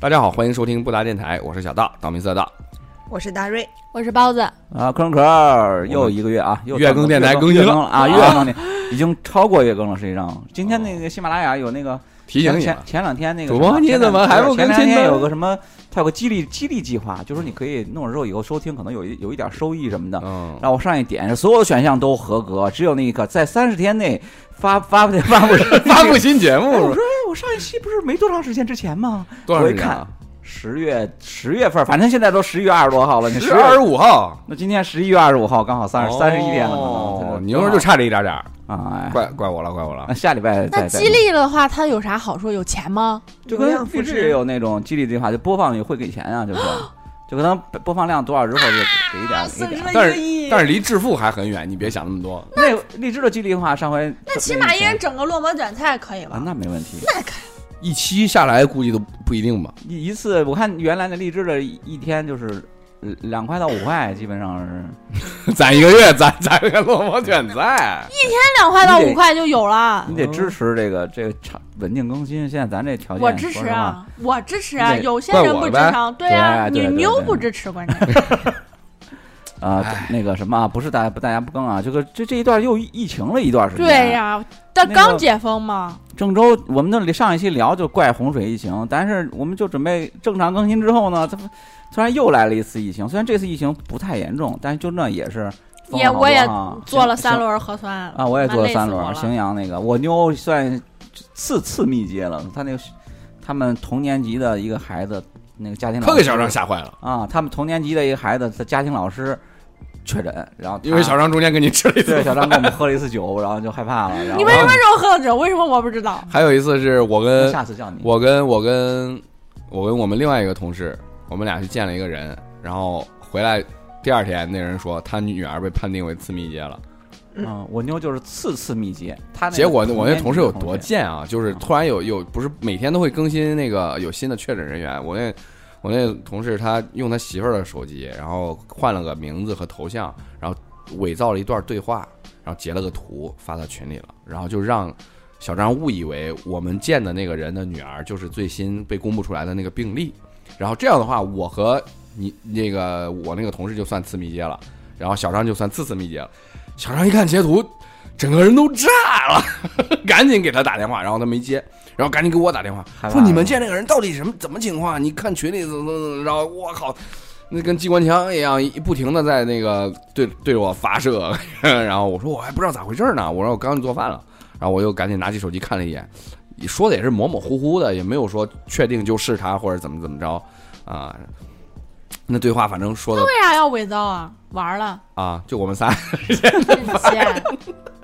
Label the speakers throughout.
Speaker 1: 大家好，欢迎收听布达电台，我是小道，道明寺的道。
Speaker 2: 我是大瑞，
Speaker 3: 我是包子，
Speaker 4: 啊，壳壳又一个月啊，又
Speaker 1: 月更电台
Speaker 4: 更
Speaker 1: 更新了
Speaker 4: 了啊，月更的 已经超过月更了。实际上，今天那个喜马拉雅有那个前
Speaker 1: 提醒你前，
Speaker 4: 前两天那个
Speaker 1: 主播你怎么还不更新呢
Speaker 4: 前两天有个什么，他有个激励激励计划，就说你可以弄了之后以后收听可能有一有一点收益什么的。
Speaker 1: 嗯，
Speaker 4: 然后我上一点，所有的选项都合格，只有那个在三十天内发发布 发布
Speaker 1: 发布新节
Speaker 4: 哎，我说哎我上一期不是没多长时间之前吗？
Speaker 1: 多长
Speaker 4: 我一看
Speaker 1: 时间啊？
Speaker 4: 十月十月份，反正现在都十一月二十多号了，你
Speaker 1: 十月二十五号，
Speaker 4: 那今天十一月二十五号，刚好三十三十一天了，可能
Speaker 1: 哦你那会儿就差这一点点儿，
Speaker 4: 啊，哎，
Speaker 1: 怪怪我了，怪我了
Speaker 4: 那。下礼拜再再
Speaker 3: 那激励的话，它有啥好处？有钱吗？
Speaker 4: 就跟
Speaker 2: 复制
Speaker 4: 也有那种激励计划，就播放也会给钱啊，就是就可能播放量多少之后就给一点给一点。
Speaker 1: 但是但是离致富还很远，你别想那么多。
Speaker 4: 那荔枝的激励的话，上回
Speaker 3: 那起码一人整个落寞卷菜可以
Speaker 4: 啊
Speaker 3: 吧，？
Speaker 4: 那没问题。
Speaker 1: 一期下来估计都不一定吧。
Speaker 4: 一一次我看原来那荔枝的一一天就是呃两块到五块，基本上是
Speaker 1: 攒一个月，攒攒个落寞卷菜。
Speaker 3: 那两块到五块就有了
Speaker 4: 你。得支持这个这个长稳定更新。现在咱这条件，
Speaker 3: 我支持啊，我支持啊。有些人不支持啊，对啊，
Speaker 4: 对对对
Speaker 3: 你你又不支持，关键 是
Speaker 4: 啊，那个什么啊，不是大家不大家不更啊，这个这这一段又疫疫情了一段时间。
Speaker 3: 对呀，但刚解封嘛，
Speaker 4: 郑州，我们那里上一期聊就怪洪水疫情，但是我们就准备正常更新之后呢，这不突然又来了一次疫情。虽然这次疫情不太严重，但是就那也是
Speaker 3: 也我也
Speaker 4: 啊
Speaker 3: 做了三轮核酸
Speaker 4: 啊，我也做了三轮。荥阳那个我妞算次次密接了，他那个他们同年级的一个孩子，那个家庭老师
Speaker 1: 可给小张吓坏了，
Speaker 4: 啊，他们同年级的一个孩子，他家庭老师确诊，然后
Speaker 1: 因为小张中间跟你吃了一次
Speaker 4: 对小张跟我们喝了一次酒，然后就害怕了。然后
Speaker 3: 你为什么时候喝的酒？为什么我不知道？
Speaker 1: 还有一次是我跟
Speaker 4: 下次叫你。
Speaker 1: 我跟我跟我跟我们另外一个同事，我们俩去见了一个人，然后回来第二天，那人说他女儿被判定为次密接了。
Speaker 4: 嗯，我妞就是次次密接，他
Speaker 1: 结果我那
Speaker 4: 同
Speaker 1: 事有多贱啊！就是突然有有不是每天都会更新那个有新的确诊人员，我那我那同事他用他媳妇儿的手机，然后换了个名字和头像，然后伪造了一段对话，然后截了个图发到群里了，然后就让小张误以为我们见的那个人的女儿就是最新被公布出来的那个病例，然后这样的话，我和你那个我那个同事就算次密接了，然后小张就算次次密接了。小张一看截图，整个人都炸了，赶紧给他打电话，然后他没接，然后赶紧给我打电话，说你们见那个人到底什么怎么情况？你看群里怎么怎么怎么着？我靠，那跟机关枪一样，不停的在那个对对着我发射，然后我说我还不知道咋回事呢，我说我刚去做饭了，然后我又赶紧拿起手机看了一眼，说的也是模模糊糊的，也没有说确定就是他或者怎么怎么着啊。那对话反正说的
Speaker 3: 为啥要伪造啊？玩了，
Speaker 1: 啊，就我们仨，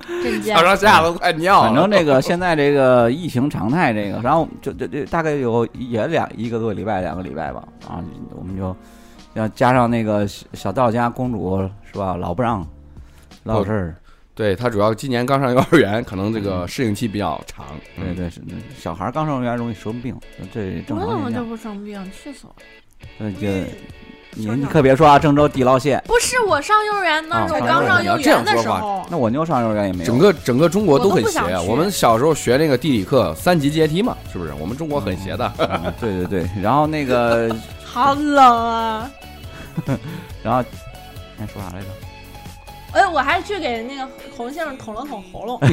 Speaker 3: 真贱，真贱
Speaker 1: 小。张吓得快尿了。
Speaker 4: 反正这个现在这个疫情常态，这个，然后就就这大概有也两一个多礼拜，两个礼拜吧，啊，我们就要加上那个小小道家公主是吧，老不让老有事儿，
Speaker 1: 对他主要今年刚上幼儿园，可能这个适应期比较长。嗯，
Speaker 4: 对对是，小孩刚上幼儿园容易生病，这正
Speaker 3: 我怎么就。不生病？气死我了！
Speaker 4: 呃，这你你可别说啊，郑州地捞蟹，
Speaker 3: 不是我上幼儿园那时候，刚上幼儿园的时候，
Speaker 4: 那我妞上幼儿园也没有。
Speaker 1: 整个整个中国都很邪啊！
Speaker 3: 我都不想去
Speaker 1: 我们小时候学那个地理课，三级阶梯嘛，是不是？我们中国很邪的。
Speaker 4: 嗯对对对，然后那个，
Speaker 3: 好冷啊！
Speaker 4: 然后哎说啥来着？
Speaker 3: 哎，我还去给那个洪先生捅了捅喉咙。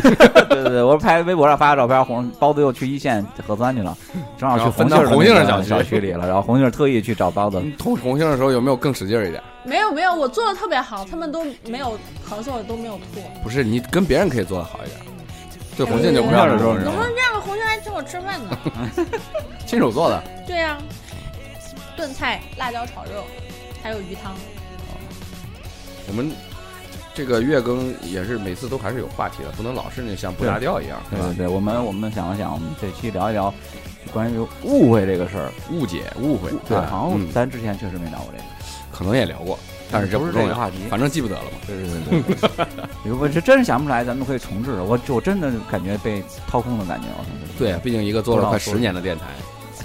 Speaker 4: 对对对，我拍微博上发个照片，红包子又去一线核酸去了，正好去
Speaker 1: 分到红杏儿
Speaker 4: 那个
Speaker 1: 小区
Speaker 4: 小区里了，然后红杏儿特意去找包子，
Speaker 1: 你捅红杏的时候有没有更使劲一点？
Speaker 3: 没有没有，我做的特别好，他们都没有咳嗽，都没有吐。
Speaker 1: 不是，你跟别人可以做的好一点。对红杏就不要这种人
Speaker 3: 怎么这样？红杏还请我吃饭呢。
Speaker 1: 亲手做的。
Speaker 3: 对呀、炖菜、辣椒炒肉，还有鱼汤。
Speaker 1: 我们这个月更也是每次都还是有话题的，不能老是那像不搭调一样，对吧
Speaker 4: 对对？对，我们我们想了想，我们这期聊一聊关于误会这个事儿。
Speaker 1: 误解、误会，
Speaker 4: 对，
Speaker 1: 啊
Speaker 4: 好像
Speaker 1: 嗯，
Speaker 4: 咱之前确实没聊过这个，
Speaker 1: 可能也聊过，但是这
Speaker 4: 不是
Speaker 1: 重要
Speaker 4: 这个话题
Speaker 1: 反正记不得了嘛。
Speaker 4: 对对对。如果这真是想不出来，咱们可以重置。我我真的感觉被掏空的感觉，我操！
Speaker 1: 对，毕竟一个做了快十年的电台，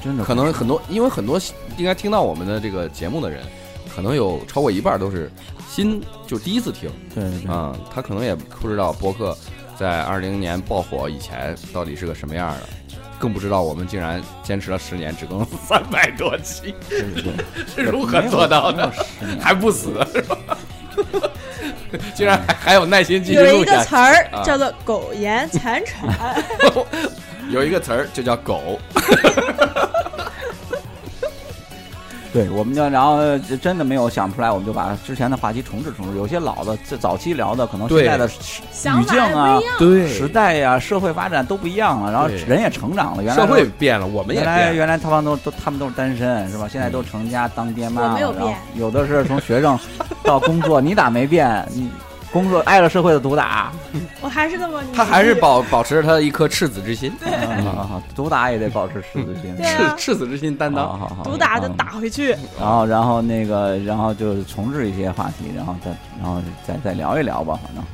Speaker 4: 真的
Speaker 1: 可能很多，因为很多应该听到我们的这个节目的人，可能有超过一半都是新，就第一次听。
Speaker 4: 对
Speaker 1: 啊、他可能也不知道播客在二零年爆火以前到底是个什么样的。更不知道我们竟然坚持了十年，只更三百多期，是如何做到的？还不死是吧？竟然还还有耐心继续
Speaker 3: 有一个。词儿
Speaker 1: 啊。
Speaker 3: 叫做“苟延残喘。
Speaker 1: 有一个词儿就叫狗，
Speaker 4: 对，我们就然后真的没有想出来，我们就把之前的话题重置重置。有些老的，这早期聊的，可能现
Speaker 1: 对
Speaker 4: 在的”，语境啊。
Speaker 1: 对
Speaker 4: 时代呀、社会发展都不一样了，然后人也成长了。原来
Speaker 1: 社会变了，我们也
Speaker 4: 原来
Speaker 1: 变了。
Speaker 4: 原来他们都都他们都是单身是吧？现在都成家当爹妈了，
Speaker 3: 没有
Speaker 4: 然后
Speaker 3: 变
Speaker 4: 有的是从学生到工作，你咋没变？你工作挨了社会的毒打，
Speaker 3: 我还是那么，
Speaker 1: 他还是保保持着他的一颗赤子之心，
Speaker 4: 嗯好好好毒打也得保持赤子心。
Speaker 3: 对啊
Speaker 1: 赤赤子之心担
Speaker 4: 好
Speaker 1: 当。
Speaker 4: 好好，
Speaker 3: 毒打就
Speaker 4: 嗯
Speaker 3: 打回去。
Speaker 4: 然后，然后那个，然后就重置一些话题，然后再，然后再再聊一聊吧，反正。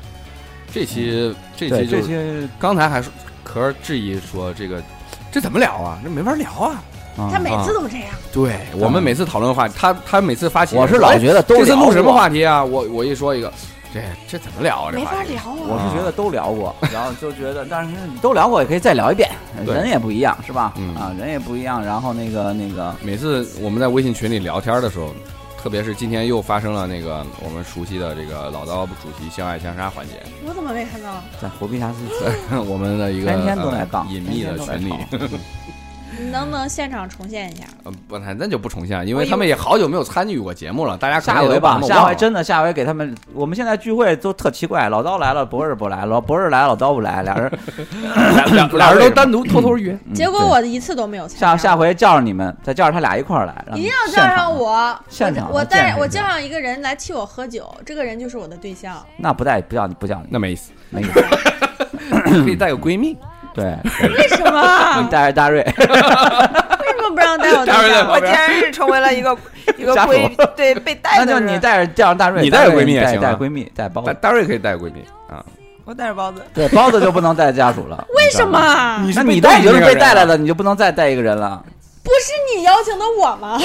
Speaker 1: 这期这
Speaker 4: 对，
Speaker 1: 期就是
Speaker 4: 这些，
Speaker 1: 刚才还说壳儿质疑说这个这怎么聊啊？这没法聊啊。
Speaker 4: 嗯
Speaker 3: 他每次都这样，
Speaker 1: 对我们每次讨论话题，他他每次发起，
Speaker 4: 我是老觉得都
Speaker 1: 这次
Speaker 4: 聊
Speaker 1: 录什么话题啊？我我一说一个，这这怎么聊啊？这
Speaker 3: 没法聊啊。
Speaker 4: 我是觉得都聊过，然后就觉得，但是都聊过也可以再聊一遍，人也不一样，是吧？
Speaker 1: 嗯
Speaker 4: 啊，人也不一样，然后那个那个，
Speaker 1: 每次我们在微信群里聊天的时候，特别是今天又发生了那个我们熟悉的这个老刀主题相爱相杀环节，
Speaker 3: 我怎么没看到？
Speaker 4: 在活皮瑕疵，
Speaker 1: 我们的一个
Speaker 4: 天天都在
Speaker 1: 呃
Speaker 4: 杠，
Speaker 1: 隐秘的群里
Speaker 3: 你能不能现场重现一下？
Speaker 1: 呃不，那那就不重现了，因
Speaker 3: 为
Speaker 1: 为他们也好久没有参与过节目了，大家
Speaker 4: 下回吧，下回真的下回给他们，我们现在聚会都特奇怪，老刀来了，博士不来，老博士来了，老刀不来，俩人
Speaker 1: 俩俩俩人都单独偷偷约，
Speaker 4: 嗯
Speaker 3: 结果我一次都没有参加。
Speaker 4: 下下回叫上你们，再叫上他俩一块儿来，
Speaker 3: 一定要叫上我，
Speaker 4: 现场
Speaker 3: 我带我叫上一个人来替我喝酒，这个人就是我的对象。
Speaker 4: 那不带不叫你不叫你，
Speaker 1: 那没意思，
Speaker 4: 没意思。
Speaker 1: 可以带个闺蜜，
Speaker 4: 对，
Speaker 3: 为什么
Speaker 4: 你
Speaker 3: 么？
Speaker 4: 带着大瑞，
Speaker 3: 为什么不让带我对象？
Speaker 2: 我竟然是成为了一个 一个闺对被带
Speaker 4: 那就。你带着叫上大瑞，
Speaker 1: 你带着闺蜜也行啊
Speaker 4: 带带闺蜜带包子，
Speaker 1: 大大瑞可以带闺蜜啊，
Speaker 2: 我带着包子，
Speaker 4: 对包子就不能带家属了。
Speaker 3: 为什么？
Speaker 1: 你
Speaker 4: 那你都已经是被带来的，你就不能再带一个人了。
Speaker 3: 不是你邀请的我吗？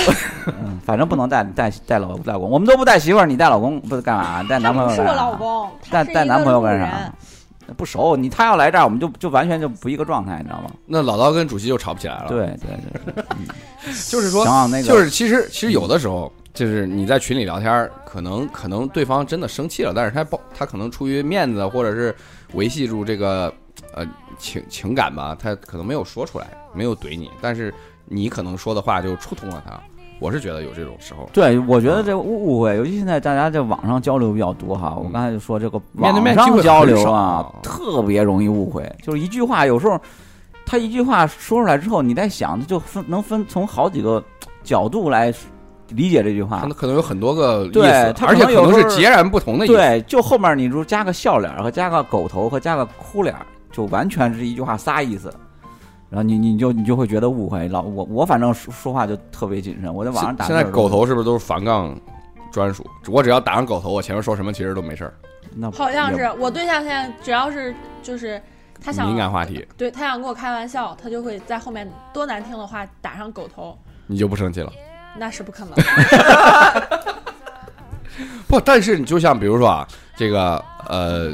Speaker 4: 嗯，反正不能带带带老老公，我们都不带媳妇儿，你带老公不是干嘛？带男朋友
Speaker 3: 是我老公，
Speaker 4: 带带男朋友干啥？不熟，你他要来这儿，我们就就完全就不一个状态，你知道吗？
Speaker 1: 那老刀跟主席就吵不起来了。，
Speaker 4: 对对对，
Speaker 1: 就是说
Speaker 4: 想，想那个
Speaker 1: 就是其实其实有的时候，就是你在群里聊天儿，可能可能对方真的生气了，但是他不，他可能出于面子或者是维系住这个呃情情感吧，他可能没有说出来，没有怼你，但是你可能说的话就触痛了他。我是觉得有这种时候，
Speaker 4: 对，我觉得这误误会，尤其现在大家在网上交流比较多哈。我刚才就说这个
Speaker 1: 面对
Speaker 4: 网
Speaker 1: 面
Speaker 4: 交流啊，特别容易误会，就是一句话，有时候他一句话说出来之后，你在想，就分能分从好几个角度来理解这句话
Speaker 1: 可能。可能有很多个意
Speaker 4: 对
Speaker 1: 思，而且可
Speaker 4: 能
Speaker 1: 是截然不同的意思。
Speaker 4: 对，就后面你如加个笑脸儿和加个狗头和加个哭脸儿，就完全是一句话仨意思。然后你你就你就会觉得误会。老我我反正说说话就特别谨慎，我在网上打
Speaker 1: 现在狗头是不是都是反杠专属？我只要打上狗头，我前面说什么其实都没事儿。
Speaker 4: 那
Speaker 3: 好像是我对象现在只要是就是他想
Speaker 1: 敏感话题，
Speaker 3: 对他想跟我开玩笑，他就会在后面多难听的话打上狗头，
Speaker 1: 你就不生气了。
Speaker 3: 那是不可能。
Speaker 1: 不，但是你就像比如说啊，这个呃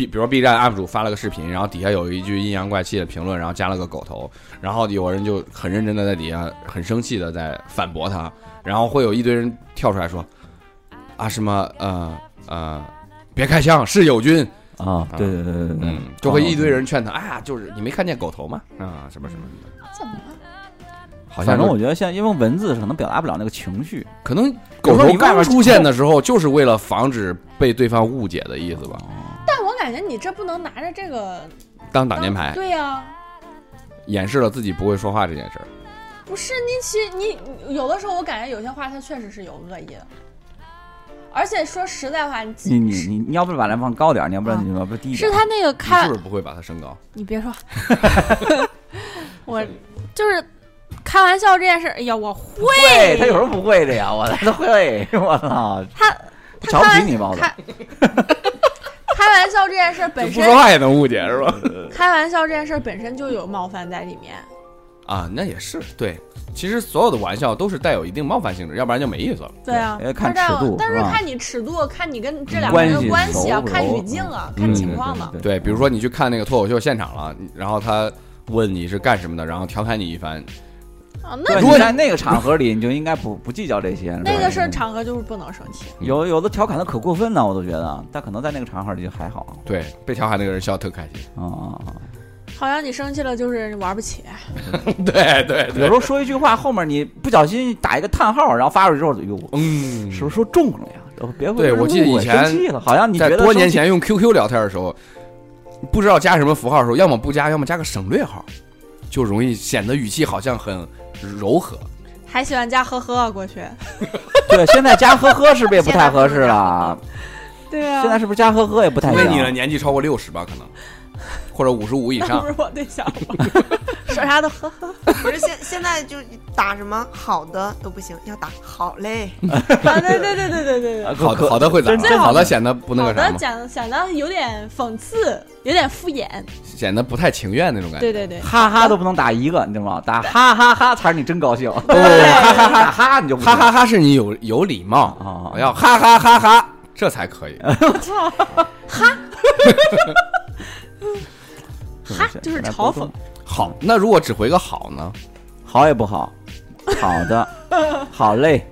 Speaker 1: ，B，比如说 B 站 UP 主发了个视频，然后底下有一句阴阳怪气的评论，然后加了个狗头，然后有人就很认真的在底下很生气的在反驳他，然后会有一堆人跳出来说啊什么呃呃，别开枪，是友军，
Speaker 4: 啊，对对对对对，
Speaker 1: 嗯，就会一堆人劝他，哎呀，就是你没看见狗头吗？啊，什么什么的，
Speaker 3: 怎么了？
Speaker 1: 好像
Speaker 4: 反正我觉得现在因为文字可能表达不了那个情绪，
Speaker 1: 可能狗头刚出现的时候，就是为了防止被对方误解的意思吧，
Speaker 3: 但我感觉你这不能拿着这个
Speaker 1: 当挡箭牌。
Speaker 3: 对呀、
Speaker 1: 掩饰了自己不会说话这件事儿。
Speaker 3: 不是你其你你有的时候我感觉有些话他确实是有恶意的，而且说实在话，你
Speaker 4: 你你你你要不把它放高点，你要不然
Speaker 3: 啊
Speaker 4: 你要不低一点。
Speaker 3: 是他那个
Speaker 1: 你
Speaker 3: 开
Speaker 1: 是不是不会把它升高？
Speaker 3: 你别说，我就是开玩笑这件事，哎呀，我会，
Speaker 4: 会，他有什么不会的呀，我他会，我操，
Speaker 3: 他他
Speaker 4: 瞧不
Speaker 3: 开
Speaker 4: 起你包子。
Speaker 3: 开开玩笑这件事本身
Speaker 1: 不说，话也能误解是吧？
Speaker 3: 开玩笑这件事本身就有冒犯在里面。
Speaker 1: 啊，那也是对。其实所有的玩笑都是带有一定冒犯性质，要不然就没意思了。
Speaker 3: 对啊，
Speaker 4: 对看
Speaker 3: 他这样
Speaker 4: 尺度
Speaker 3: 但是看你尺度，看你跟这两个人的关系啊，看语境啊，
Speaker 4: 嗯
Speaker 3: 看情况嘛。
Speaker 4: 对
Speaker 1: 对，比如说你去看那个脱口秀现场了，然后他问你是干什么的，然后调侃你一番。
Speaker 3: 啊，那，
Speaker 1: 如果
Speaker 4: 你在那个场合里，你就应该不不计较这些。
Speaker 3: 那个
Speaker 4: 对
Speaker 3: 事儿场合就是不能生气。
Speaker 4: 有有的调侃的可过分呢，我都觉得，但可能在那个场合里就还好。
Speaker 1: 对，被调侃那个人笑得特开心。
Speaker 4: 啊！
Speaker 3: 好像你生气了就是玩不起，
Speaker 1: 对对
Speaker 4: 有时候说一句话，后面你不小心打一个叹号，然后发出去之后，哟，
Speaker 1: 嗯，
Speaker 4: 是不是说中了呀？然后别
Speaker 1: 对我记得以前
Speaker 4: 生气了，好像你觉
Speaker 1: 在
Speaker 4: 得
Speaker 1: 多年前用 QQ 聊天的时候，不知道加什么符号的时候，要么不加，要么加个省略号，就容易显得语气好像很柔和。
Speaker 3: 还喜欢加呵呵啊过去。
Speaker 4: 对，现在加呵呵是不是也不太合适了？
Speaker 3: 对啊，
Speaker 4: 现在是不是加呵呵也不太行？
Speaker 1: 因为你的年纪超过六十吧，可能，或者五十五以上
Speaker 3: 不。是我对象吗？说啥都呵呵。
Speaker 2: 不是现现在就打什么好的都不行，要打好嘞。
Speaker 3: 啊，对对对对对对对。
Speaker 1: 好的好的会咋
Speaker 4: 最？
Speaker 1: 好的显得不那个啥吗？
Speaker 3: 讲显得有点讽刺，有点敷衍。
Speaker 1: 显得不太情愿那种感觉。
Speaker 3: 对对对，
Speaker 4: 哈哈都不能打一个，你知道吗？打哈哈哈才是你真高兴。
Speaker 1: 不不不
Speaker 4: 哈哈哈哈你就不
Speaker 1: 哈哈哈是你有有礼貌，
Speaker 4: 啊
Speaker 1: 要哈哈哈哈，这才可以。
Speaker 3: 哈就是嘲讽。
Speaker 1: 好，那如果只回个好呢？
Speaker 4: 好也不好，好的，好嘞，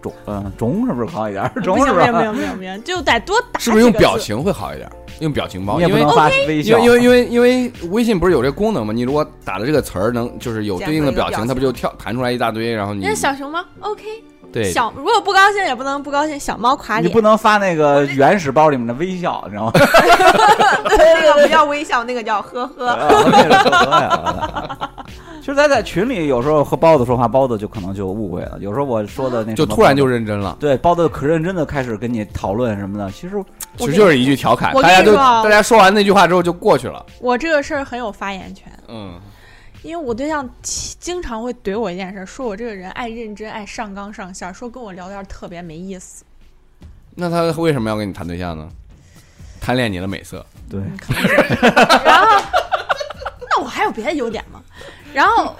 Speaker 4: 中嗯中是不是好一点？中是吧？
Speaker 3: 不是？没有没有没有没有，就得多打。
Speaker 1: 是不是用表？情会好一点？用表情包，因为
Speaker 4: 你也不能发微笑，
Speaker 1: 因为因为因为因为微信不是有这个功能吗？你如果打了这个词儿，能就是有对应的表情它不就跳弹出来一大堆，然后你
Speaker 3: 那小熊猫，OK。
Speaker 1: 对
Speaker 3: 小如果不高兴也不能不高兴，小猫垮脸
Speaker 4: 你不。能发那个原始包里面的微笑，你知道吗？
Speaker 2: 那个不叫微笑，那个叫呵呵。
Speaker 4: 其实咱在群里有时候和包子说话，包子就可能就误会了。有时候我说的那
Speaker 1: 就突然就认真了，
Speaker 4: 对包子可认真的开始跟你讨论什么的。其实
Speaker 1: 其实就是一句调侃，
Speaker 3: 我
Speaker 1: 大家就
Speaker 3: 跟你说啊
Speaker 1: 大家说完那句话之后就过去了。
Speaker 3: 我这个事儿很有发言权，
Speaker 1: 嗯，
Speaker 3: 因为我对象经常会怼我一件事，说我这个人爱认真、爱上纲上线，说跟我聊天特别没意思。
Speaker 1: 那他为什么要跟你谈对象呢？贪恋你的美色，
Speaker 4: 对，
Speaker 3: 然后，那我还有别的优点吗？然后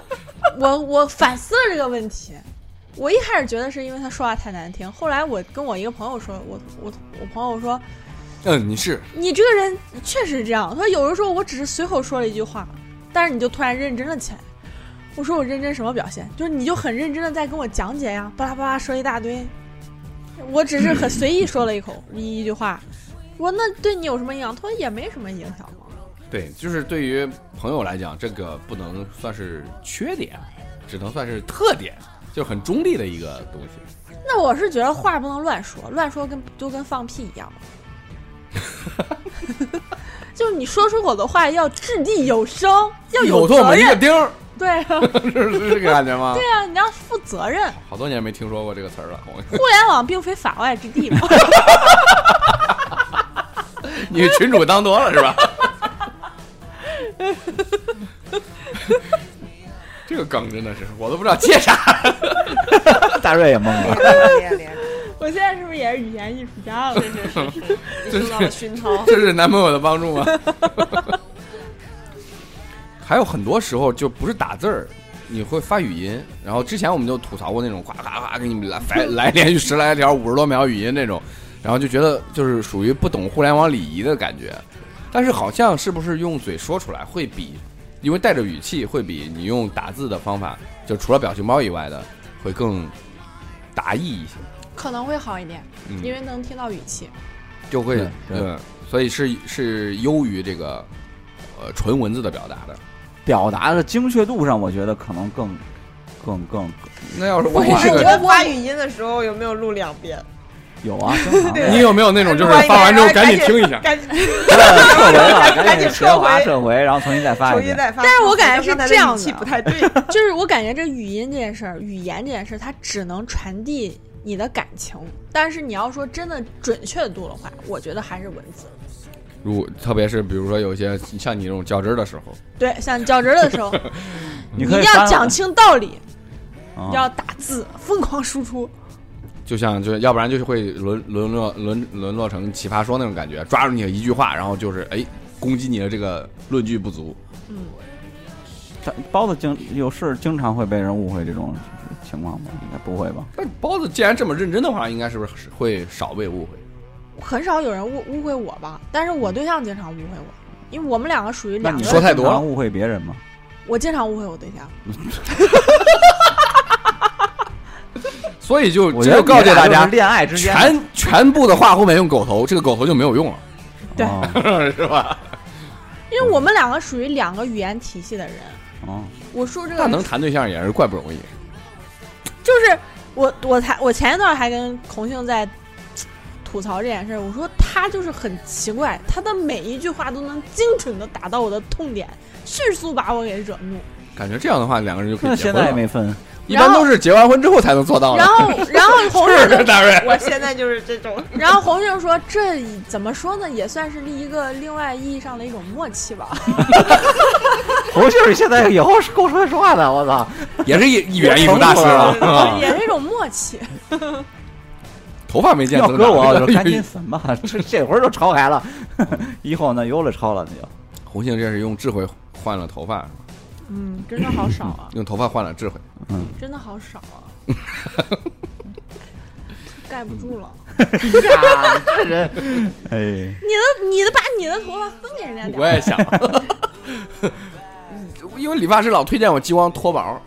Speaker 3: 我我反思了这个问题，我一开始觉得是因为他说话太难听，后来我跟我一个朋友说，我我我朋友说
Speaker 1: 嗯，你是
Speaker 3: 你这个人确实是这样。他说有的时候我只是随口说了一句话，但是你就突然认真了起来。我说我认真什么表现？就是你就很认真的在跟我讲解呀，巴拉巴拉说一大堆。我只是很随意说了一口 一一句话，我说那对你有什么影响？他说也没什么影响嘛。
Speaker 1: 对，就是对于朋友来讲，这个不能算是缺点，只能算是特点，就很中立的一个东西。
Speaker 3: 那我是觉得话不能乱说，乱说跟就跟放屁一样。就是你说出口的话要掷地有声，要
Speaker 1: 有唾
Speaker 3: 责任。
Speaker 1: 一个钉儿，
Speaker 3: 对啊，
Speaker 1: 是是这个感觉吗？
Speaker 3: 对啊，你要负责任。
Speaker 1: 好多年没听说过这个词儿了。
Speaker 3: 互联网并非法外之地嘛。
Speaker 1: 你群主当多了是吧？这个梗真的是，我都不知道接啥。
Speaker 4: 大瑞也懵了。
Speaker 3: 现在是不是也是语言艺术家了？
Speaker 2: 你受到了熏陶。
Speaker 1: 这是男朋友的帮助吗？还有很多时候就不是打字儿，你会发语音。然后之前我们就吐槽过那种呱呱呱给你们来 来来连续十来条五十多秒语音那种，然后就觉得就是属于不懂互联网礼仪的感觉。但是好像是不是用嘴说出来会比，因为带着语气会比你用打字的方法，就除了表情包以外的，会更达意一些。
Speaker 3: 可能会好一点，
Speaker 1: 嗯，
Speaker 3: 因为能听到语气。
Speaker 1: 就会
Speaker 4: 对对
Speaker 1: 嗯，所以是是优于这个呃纯文字的表达的。
Speaker 4: 表达的精确度上，我觉得可能更更更
Speaker 1: 那要是我是个，
Speaker 2: 你们发语音的时候有没有录两遍？
Speaker 4: 有啊，
Speaker 1: 你有没有那种就是发完之后赶紧听一下？
Speaker 2: 赶紧
Speaker 4: 撤回了，赶紧
Speaker 2: 撤回
Speaker 4: 撤回，然后重新再发一遍。
Speaker 2: 重新再发。
Speaker 3: 但是我感觉是这样的
Speaker 2: 不太对。
Speaker 3: 就是我感觉这语音这件事儿，语言这件事儿，它只能传递你的感情，但是你要说真的准确度的话，我觉得还是文字。
Speaker 1: 如特别是比如说有些像你这种较真儿的时候，
Speaker 3: 对，像较真儿的时候，
Speaker 4: 你
Speaker 3: 一定要讲清道理，
Speaker 4: 啊
Speaker 3: 要打字，疯狂输出。
Speaker 1: 就像就要不然就是会沦沦落沦沦落成奇葩说那种感觉，抓住你的一句话，然后就是哎攻击你的这个论据不足。
Speaker 3: 嗯，
Speaker 4: 他包子经有事经常会被人误会这种情况吧？应该不会吧？
Speaker 1: 但包子既然这么认真的话，应该是不是会少被误会？
Speaker 3: 很少有人误误会我吧，但是我对象经常误会我，因为我们两个属于
Speaker 4: 那你
Speaker 3: 两个
Speaker 1: 说太多了
Speaker 4: 误会别人吗？
Speaker 3: 我经常误会我对象。
Speaker 1: 所以就
Speaker 4: 我觉得
Speaker 1: 这就告诫大家
Speaker 4: 恋爱之间
Speaker 1: 全全部的话后面用狗头，这个狗头就没有用了，
Speaker 3: 对
Speaker 4: 哦
Speaker 1: 是吧？
Speaker 3: 因为我们两个属于两个语言体系的人。
Speaker 4: 哦
Speaker 3: 我说这个
Speaker 1: 那能谈对象也是怪不容易。
Speaker 3: 就是我我才我前一段还跟孔庆在吐槽这件事儿，我说他就是很奇怪，他的每一句话都能精准的打到我的痛点，迅速把我给惹怒。
Speaker 1: 感觉这样的话，两个人就可以
Speaker 4: 现在也。没分，
Speaker 1: 一般都是结完婚之后才能做到的
Speaker 3: 然。后 然后红
Speaker 1: 是
Speaker 3: 庆就
Speaker 1: 不是大瑞？
Speaker 2: 我现在就是这种，
Speaker 3: 然后红庆说：“这怎么说呢？也算是一个另外意义上的一种默契吧。
Speaker 4: 红杏儿现在以后是够说说话的，我操！
Speaker 1: 也是一语言艺术大师了。啊
Speaker 3: 也是一种默契。
Speaker 1: 头发没见增
Speaker 4: 要搁我，就赶紧分吧，这这会儿就吵开了，以后呢有了吵了那就。
Speaker 1: 红杏这是用智慧换了头发，是吧
Speaker 3: 嗯，真的好少啊，
Speaker 1: 用头发换了智慧。
Speaker 3: 嗯真的好少啊，盖不住了。
Speaker 4: 呀，这人，哎，
Speaker 3: 你的你的把你的头发分给人家点儿。
Speaker 1: 我也想，因为理发师老推荐我激光脱毛，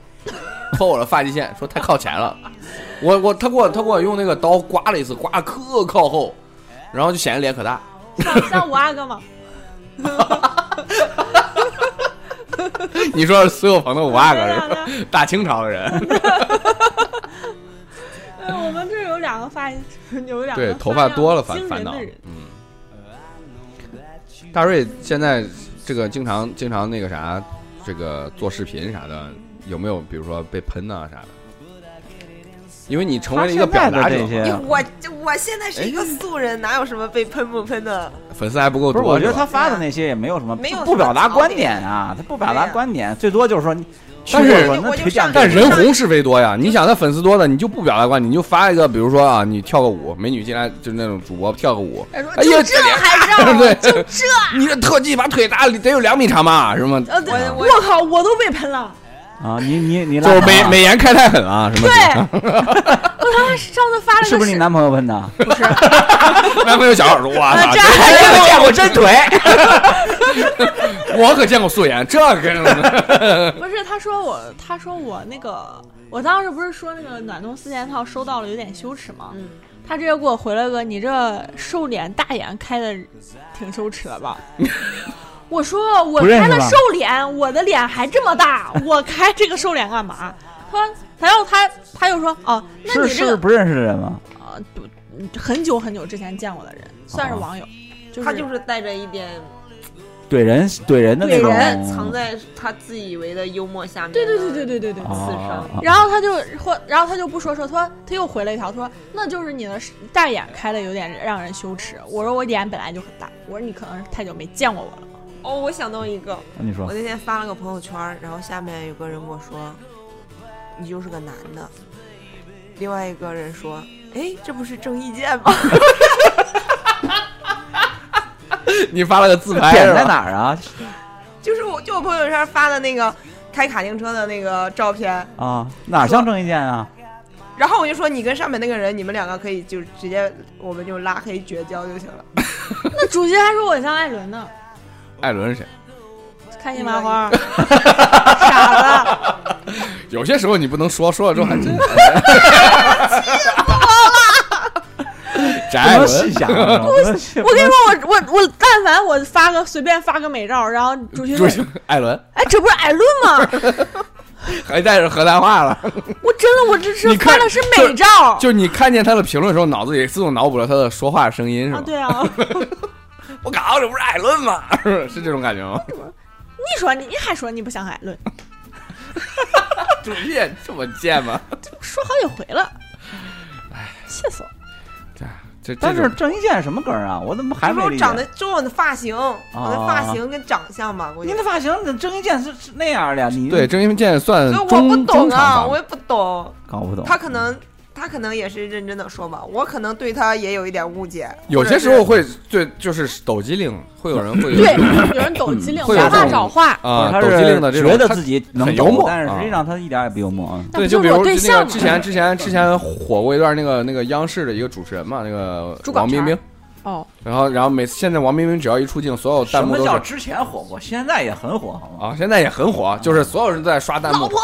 Speaker 1: 脱我的发际线，说太靠前了。我我他给我他给我用那个刀刮了一次，刮得可靠后，然后就显得脸可大。
Speaker 3: 像像我阿哥吗？
Speaker 1: 你说是苏有朋的五阿哥是吧大清朝的人，
Speaker 3: 对，我们这有两个发，有两个
Speaker 1: 对头发多了烦烦恼。嗯，大瑞现在这个经常经常那个啥，这个做视频啥的，有没有比如说被喷啊、啥的？因为你成为了一个表达者
Speaker 4: 这，些
Speaker 2: 我这我现在是一个素人，哪有什么被喷不喷的？
Speaker 1: 粉丝还不够
Speaker 4: 不是，
Speaker 1: 多。
Speaker 4: 我觉得他发的那些也没有什么，
Speaker 2: 没有
Speaker 4: 不表达观
Speaker 2: 点
Speaker 4: 点啊，他不表达观点，最多就是说你，
Speaker 1: 但是但人红是非多呀，你想他粉丝多的，你就不表达观点，你就发一个，比如说啊，你跳个舞，美女进来就是那种主播跳个舞，
Speaker 3: 他说
Speaker 1: 哎呀
Speaker 3: 就这还让，
Speaker 1: 对
Speaker 3: 就这，
Speaker 1: 你这特技把腿打得有两米长吧？什么？
Speaker 3: 呃，
Speaker 2: 我
Speaker 3: 我靠，我都被喷了。
Speaker 4: 啊，你你你
Speaker 1: 就美美颜开太狠了，什么？
Speaker 3: 对，我他妈上次发了个
Speaker 4: 是不是你男朋友喷的？
Speaker 3: 不是，
Speaker 1: 男朋友小耳朵，哇操！
Speaker 3: 这
Speaker 1: 这
Speaker 4: 还见过真腿，
Speaker 1: 我可见过素颜，这个
Speaker 3: 不是，他说我，他说我那个，我当时不是说那个暖冬四件套收到了有点羞耻吗？
Speaker 2: 嗯，
Speaker 3: 他直接给我回了个：“你这瘦脸大眼开的挺羞耻的吧？”我说：“我开了瘦脸，我的脸还这么大，我开这个瘦脸干嘛？”他说，然后他他又说：“哦，那
Speaker 4: 是
Speaker 3: 你这个
Speaker 4: 是不认识的人吗？
Speaker 3: 呃，不很久很久之前见过的人，算是
Speaker 4: 哦
Speaker 3: 网友，就是
Speaker 2: 他就是带着一点
Speaker 4: 怼人怼人的那种，
Speaker 3: 怼人
Speaker 2: 藏在他自以为的幽默下面。
Speaker 3: 对对对对对对对。
Speaker 2: 刺伤
Speaker 4: 啊
Speaker 3: 然后他就或，然后他就不说说，他说他又回了一条，他说那就是你的大眼开的有点让人羞耻。我说我脸本来就很大，我说你可能是太久没见过我了。
Speaker 2: 哦，我想到一个，
Speaker 4: 你说
Speaker 2: 我那天发了个朋友圈，然后下面有个人跟我说：“你就是个男的。”另外一个人说：“哎，这不是郑伊健吗
Speaker 1: 你发了个自拍
Speaker 4: 点在？哪儿啊？？”
Speaker 2: 就是我，就我朋友圈发的那个开卡丁车的那个照片，
Speaker 4: 啊，哪像郑伊健啊？
Speaker 2: 然后我就说：“你跟上面那个人，你们两个可以就直接，我们就拉黑绝交就行了。
Speaker 3: 那主角还说我像艾伦呢，
Speaker 1: 艾伦是谁？
Speaker 3: 开心麻花，傻子。
Speaker 1: 有些时候你不能说，说了之后还真。翟
Speaker 4: 不
Speaker 1: 艾伦，
Speaker 4: 能细想，不能细
Speaker 3: 我跟你说，我我我，但凡我发个随便发个美照，然后主角说
Speaker 1: 主席艾伦
Speaker 3: 哎，这不是艾伦吗？
Speaker 1: 还带着河南话了。
Speaker 3: 我真的，我这是
Speaker 1: 看
Speaker 3: 发的是美照。
Speaker 1: 就你看见他的评论的时候，脑子里自动脑补了他的说话声音，是
Speaker 3: 啊，对啊，
Speaker 1: 我靠，这不是艾伦吗？是这种感觉吗？
Speaker 3: 你说你你还说你不像艾伦，
Speaker 1: 主页这么贱吗？
Speaker 3: 说好几回了，哎，气死我！
Speaker 1: 这这
Speaker 4: 但是郑伊健什么梗啊？我怎么还
Speaker 2: 就
Speaker 4: 没理解
Speaker 2: 说我长得，就我的发型，我的发型跟长相吧，估计
Speaker 4: 你。的发型，郑伊健是是那样的呀？你
Speaker 1: 对郑伊健算
Speaker 2: 我
Speaker 1: 中
Speaker 2: 不懂啊，
Speaker 1: 中长发
Speaker 2: 我也不懂。
Speaker 4: 搞不懂。
Speaker 2: 他可能，他可能也是认真的说吧，我可能对他也有一点误解。
Speaker 1: 有些时候会对，就是抖机灵，会有人会
Speaker 3: 对，有人抖机灵，
Speaker 1: 会有
Speaker 3: 找话找话。
Speaker 1: 啊，
Speaker 4: 他
Speaker 1: 抖机灵的这种，
Speaker 4: 觉得自己能
Speaker 1: 很幽默
Speaker 4: 但是
Speaker 1: 啊
Speaker 4: 实际上他一点也不幽默啊。
Speaker 1: 对，就是比如那个之前之前之前火过一段那个那个央视的一个主持人嘛，那个王冰冰，
Speaker 3: 哦，
Speaker 1: 然后然后每次现在王冰冰只要一出镜，所有弹
Speaker 4: 什
Speaker 1: 幕都是
Speaker 4: 么叫之前火过？现在也很火，好吗？
Speaker 1: 啊，现在也很火，就是所有人都在刷弹幕。老婆，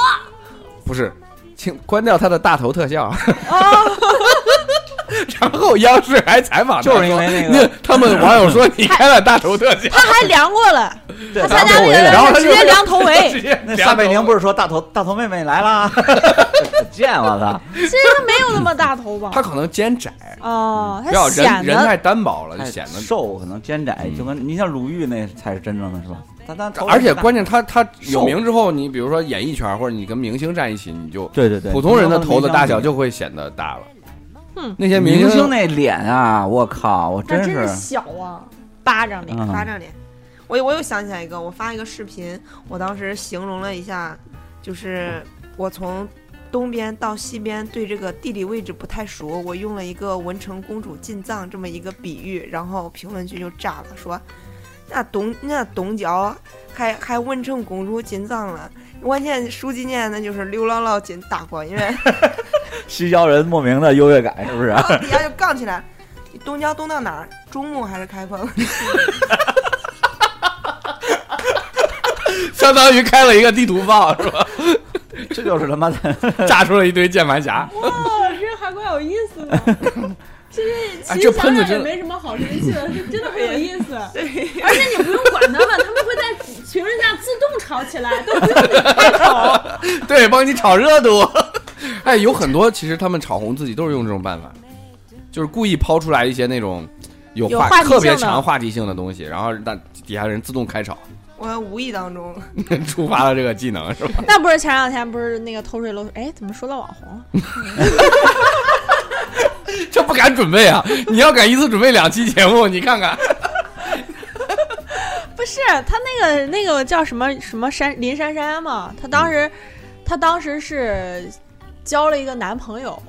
Speaker 1: 不是，请关掉他的大头特效。然后央视还采访他，
Speaker 4: 就是因为那个
Speaker 1: 他们网友说你开了大头特效，
Speaker 3: 他还量过了，
Speaker 4: 对
Speaker 3: 他参加那个
Speaker 1: 然后他
Speaker 3: 直接量头围，
Speaker 1: 接
Speaker 4: 那撒贝宁不是说大头大头妹妹来啦？贱我操！
Speaker 3: 其实他没有那么大头吧？
Speaker 1: 他可能肩窄，
Speaker 3: 哦，
Speaker 1: 比较
Speaker 3: 他显得
Speaker 1: 人人太单薄了，就显得。
Speaker 4: 瘦，可能肩窄，就跟你像鲁豫那才是真正的是吧？他他
Speaker 1: 而且关键他他有名之后，你比如说演艺圈或者你跟明星站一起，你就
Speaker 4: 对对对，
Speaker 1: 普通人的头的大小
Speaker 4: 就
Speaker 1: 就会显得大了。
Speaker 3: 嗯
Speaker 1: 那些
Speaker 4: 明
Speaker 1: 星
Speaker 4: 星那脸啊，我靠，我真
Speaker 3: 是
Speaker 4: 是
Speaker 3: 小啊，巴掌脸。
Speaker 4: 嗯
Speaker 2: 巴掌脸。我我又想起来一个，我发一个视频，我当时形容了一下，就是我从东边到西边对这个地理位置不太熟，我用了一个文成公主进藏这么一个比喻，然后评论区就炸了，说那东那东郊还还文成公主进藏了，关键书记呢那就是刘姥姥进大观园，
Speaker 4: 西郊 人莫名的优越感，是不是？
Speaker 2: 然后底下就杠起来，你东郊东到哪儿？中牟还是开封？
Speaker 1: 相当于开了一个地图炮，是吧？
Speaker 4: 这就是他妈的
Speaker 1: 炸出了一堆键盘侠。
Speaker 3: 哇，这还怪有意思的。其实
Speaker 1: 哎这
Speaker 3: 其实想想也
Speaker 1: 喷子真的
Speaker 3: 没什么好生气的，是真的很有意思。
Speaker 2: 对。
Speaker 3: 而且你不用管他们，他们会在评论下自动吵起来，都不用你开口。
Speaker 1: 对，帮你炒热度。哎，有很多其实他们炒红自己都是用这种办法，就是故意抛出来一些那种有话
Speaker 3: 有话题
Speaker 1: 特别强话题性的东西，然后让底下人自动开炒，
Speaker 2: 我无意当中，
Speaker 1: 触发了这个技能，是吧？
Speaker 3: 那不是前两天不是那个偷税漏税？哎，怎么说到网红了？
Speaker 1: 这不敢准备啊！你要敢一次准备两期节目，你看看。
Speaker 3: 不是他那个那个叫什么什么珊林珊珊嘛？她当时她当时是交了一个男朋友，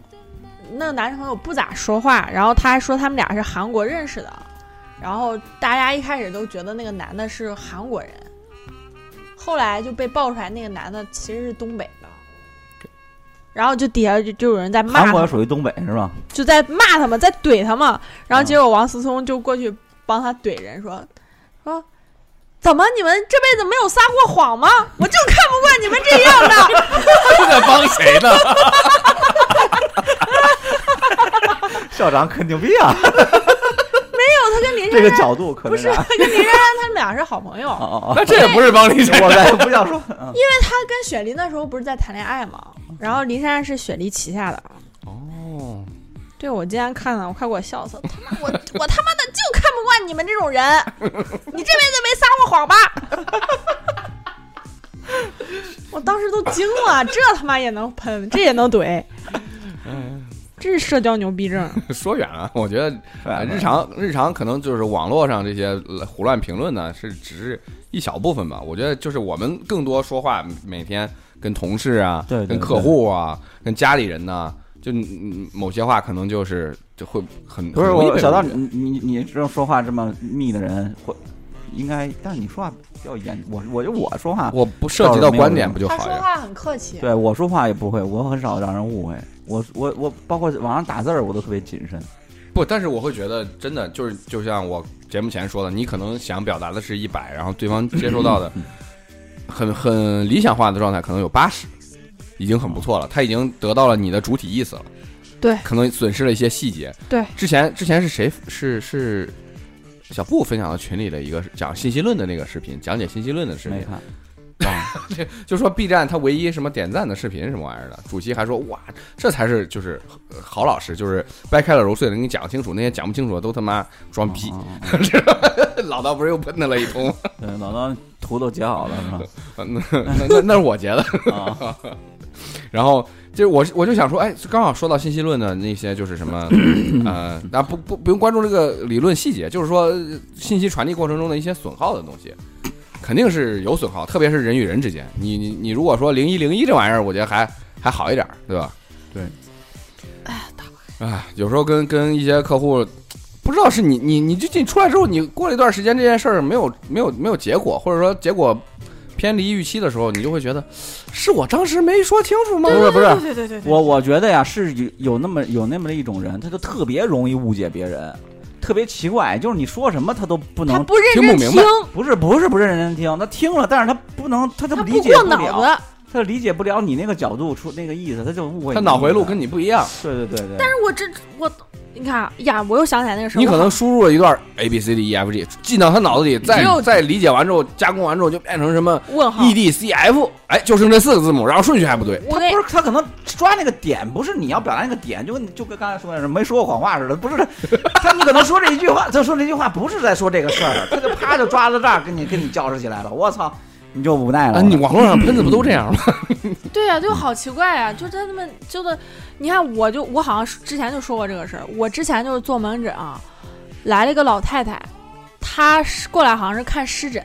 Speaker 3: 那个男朋友不咋说话，然后他还说他们俩是韩国认识的，然后大家一开始都觉得那个男的是韩国人，后来就被爆出来那个男的其实是东北的。然后就底下就就有人在骂他
Speaker 4: 韩国属于东北是吧？
Speaker 3: 就在骂他们，在怼他们。然后结果王思聪就过去帮他怼人说说。怎么？你们这辈子没有撒过谎吗？我就看不惯你们这样的。
Speaker 1: 是在帮谁呢？
Speaker 4: 校长可牛逼啊！
Speaker 3: 没有，他跟林珊珊
Speaker 4: 这个角度可
Speaker 3: 不是他跟林珊珊他们俩是好朋友，
Speaker 1: 那这也不是帮林珊
Speaker 4: 我
Speaker 1: 珊。
Speaker 4: 再不想说，嗯
Speaker 3: 因为他跟雪梨那时候不是在谈恋爱嘛，然后林珊珊是雪梨旗下的。
Speaker 1: 哦，
Speaker 3: 对，我今天看了，我快给我笑死了。他妈，我我他妈的就看不惯你们这种人，你这辈子没撒过谎吧？我当时都惊了，这他妈也能喷，这也能怼，这是社交牛逼症。
Speaker 1: 说远了，我觉得呃日常日常可能就是网络上这些呃胡乱评论呢，是只是一小部分吧。我觉得就是我们更多说话，每天跟同事啊，
Speaker 4: 对对
Speaker 1: 跟客户啊，跟家里人呐、就嗯某些话可能就是就会很
Speaker 4: 不是我小道，你你你这种说话这么密的人，会应该，但是你说话比较严，我我就我说话，
Speaker 1: 我不涉及到观点不就
Speaker 3: 他
Speaker 1: 好他？
Speaker 3: 说话很客气，
Speaker 4: 对我说话也不会，我很少让人误会。我我我包括网上打字儿，我都特别谨慎。
Speaker 1: 不，但是我会觉得真的就是就像我节目前说的，你可能想表达的是一百，然后对方接收到的 很很理想化的状态可能有八十，已经很不错了。他已经得到了你的主体意思了。
Speaker 3: 对
Speaker 1: 可能损失了一些细节。
Speaker 3: 对，
Speaker 1: 之前之前是谁是是小布分享到群里的一个讲信息论的那个视频，讲解信息论的视频，
Speaker 4: 没看，
Speaker 1: 就说 B 站他唯一什么点赞的视频什么玩意儿的，主席还说哇，这才是就是呃好老师，就是掰开了揉碎了给你讲清楚，那些讲不清楚的都他妈装逼。老道不是又喷他了一通？
Speaker 4: 对，老刀图都截好了是吧？
Speaker 1: 那那那那是我截的。
Speaker 4: 啊，
Speaker 1: 然后就我我就想说，哎，刚好说到信息论的那些就是什么，呃，那不不不用关注这个理论细节，就是说呃信息传递过程中的一些损耗的东西，肯定是有损耗，特别是人与人之间。你你你如果说零一零一这玩意儿，我觉得还还好一点儿，对吧？
Speaker 4: 对。
Speaker 1: 哎，有时候跟跟一些客户。不知道是你你你就你出来之后，你过了一段时间，这件事儿没有没有没有结果，或者说结果偏离预期的时候，你就会觉得是我当时没说清楚吗？
Speaker 4: 不是不是，
Speaker 3: 对对对对，
Speaker 4: 我我觉得呀，是有有那么有那么的一种人，他就特别容易误解别人，特特别奇怪，就是你说什么他都不能，
Speaker 3: 他不认
Speaker 1: 听
Speaker 3: 真
Speaker 1: 不明白。
Speaker 4: 不是不是不认真听，他听了，但是他不能，他就
Speaker 3: 他
Speaker 4: 理解
Speaker 3: 过脑
Speaker 4: 了，
Speaker 3: 子。
Speaker 4: 他理解不了你那个角度出那个意思，他就误会
Speaker 1: 他脑回路跟你不一样，
Speaker 4: 对对对对，
Speaker 3: 但是我这我，你看啊呀，我又想起来那个事儿，我好
Speaker 1: 你可能输入了一段 A B C D E F G 进到他脑子里，再再理解完之后，加工完之后就变成什么
Speaker 3: 问号
Speaker 1: E D C F，哎，就剩这四个字母，然后顺序还不对。
Speaker 3: 他
Speaker 4: 不是他可能抓那个点，不是你要表达那个点，就跟就跟刚才说的是没说过谎话似的，不是他你可能说这一句话，他说这句话不是在说这个事儿，他就啪就抓到这儿跟你跟你较实起来了，我操，你就无奈了。
Speaker 1: 啊，你网络上喷子不都这样吗？
Speaker 3: 对呀、就好奇怪呀、就他们就的，你看，我就我好像之前就说过这个事儿。我之前就是做门诊啊，来了一个老太太，她是过来好像是看湿疹，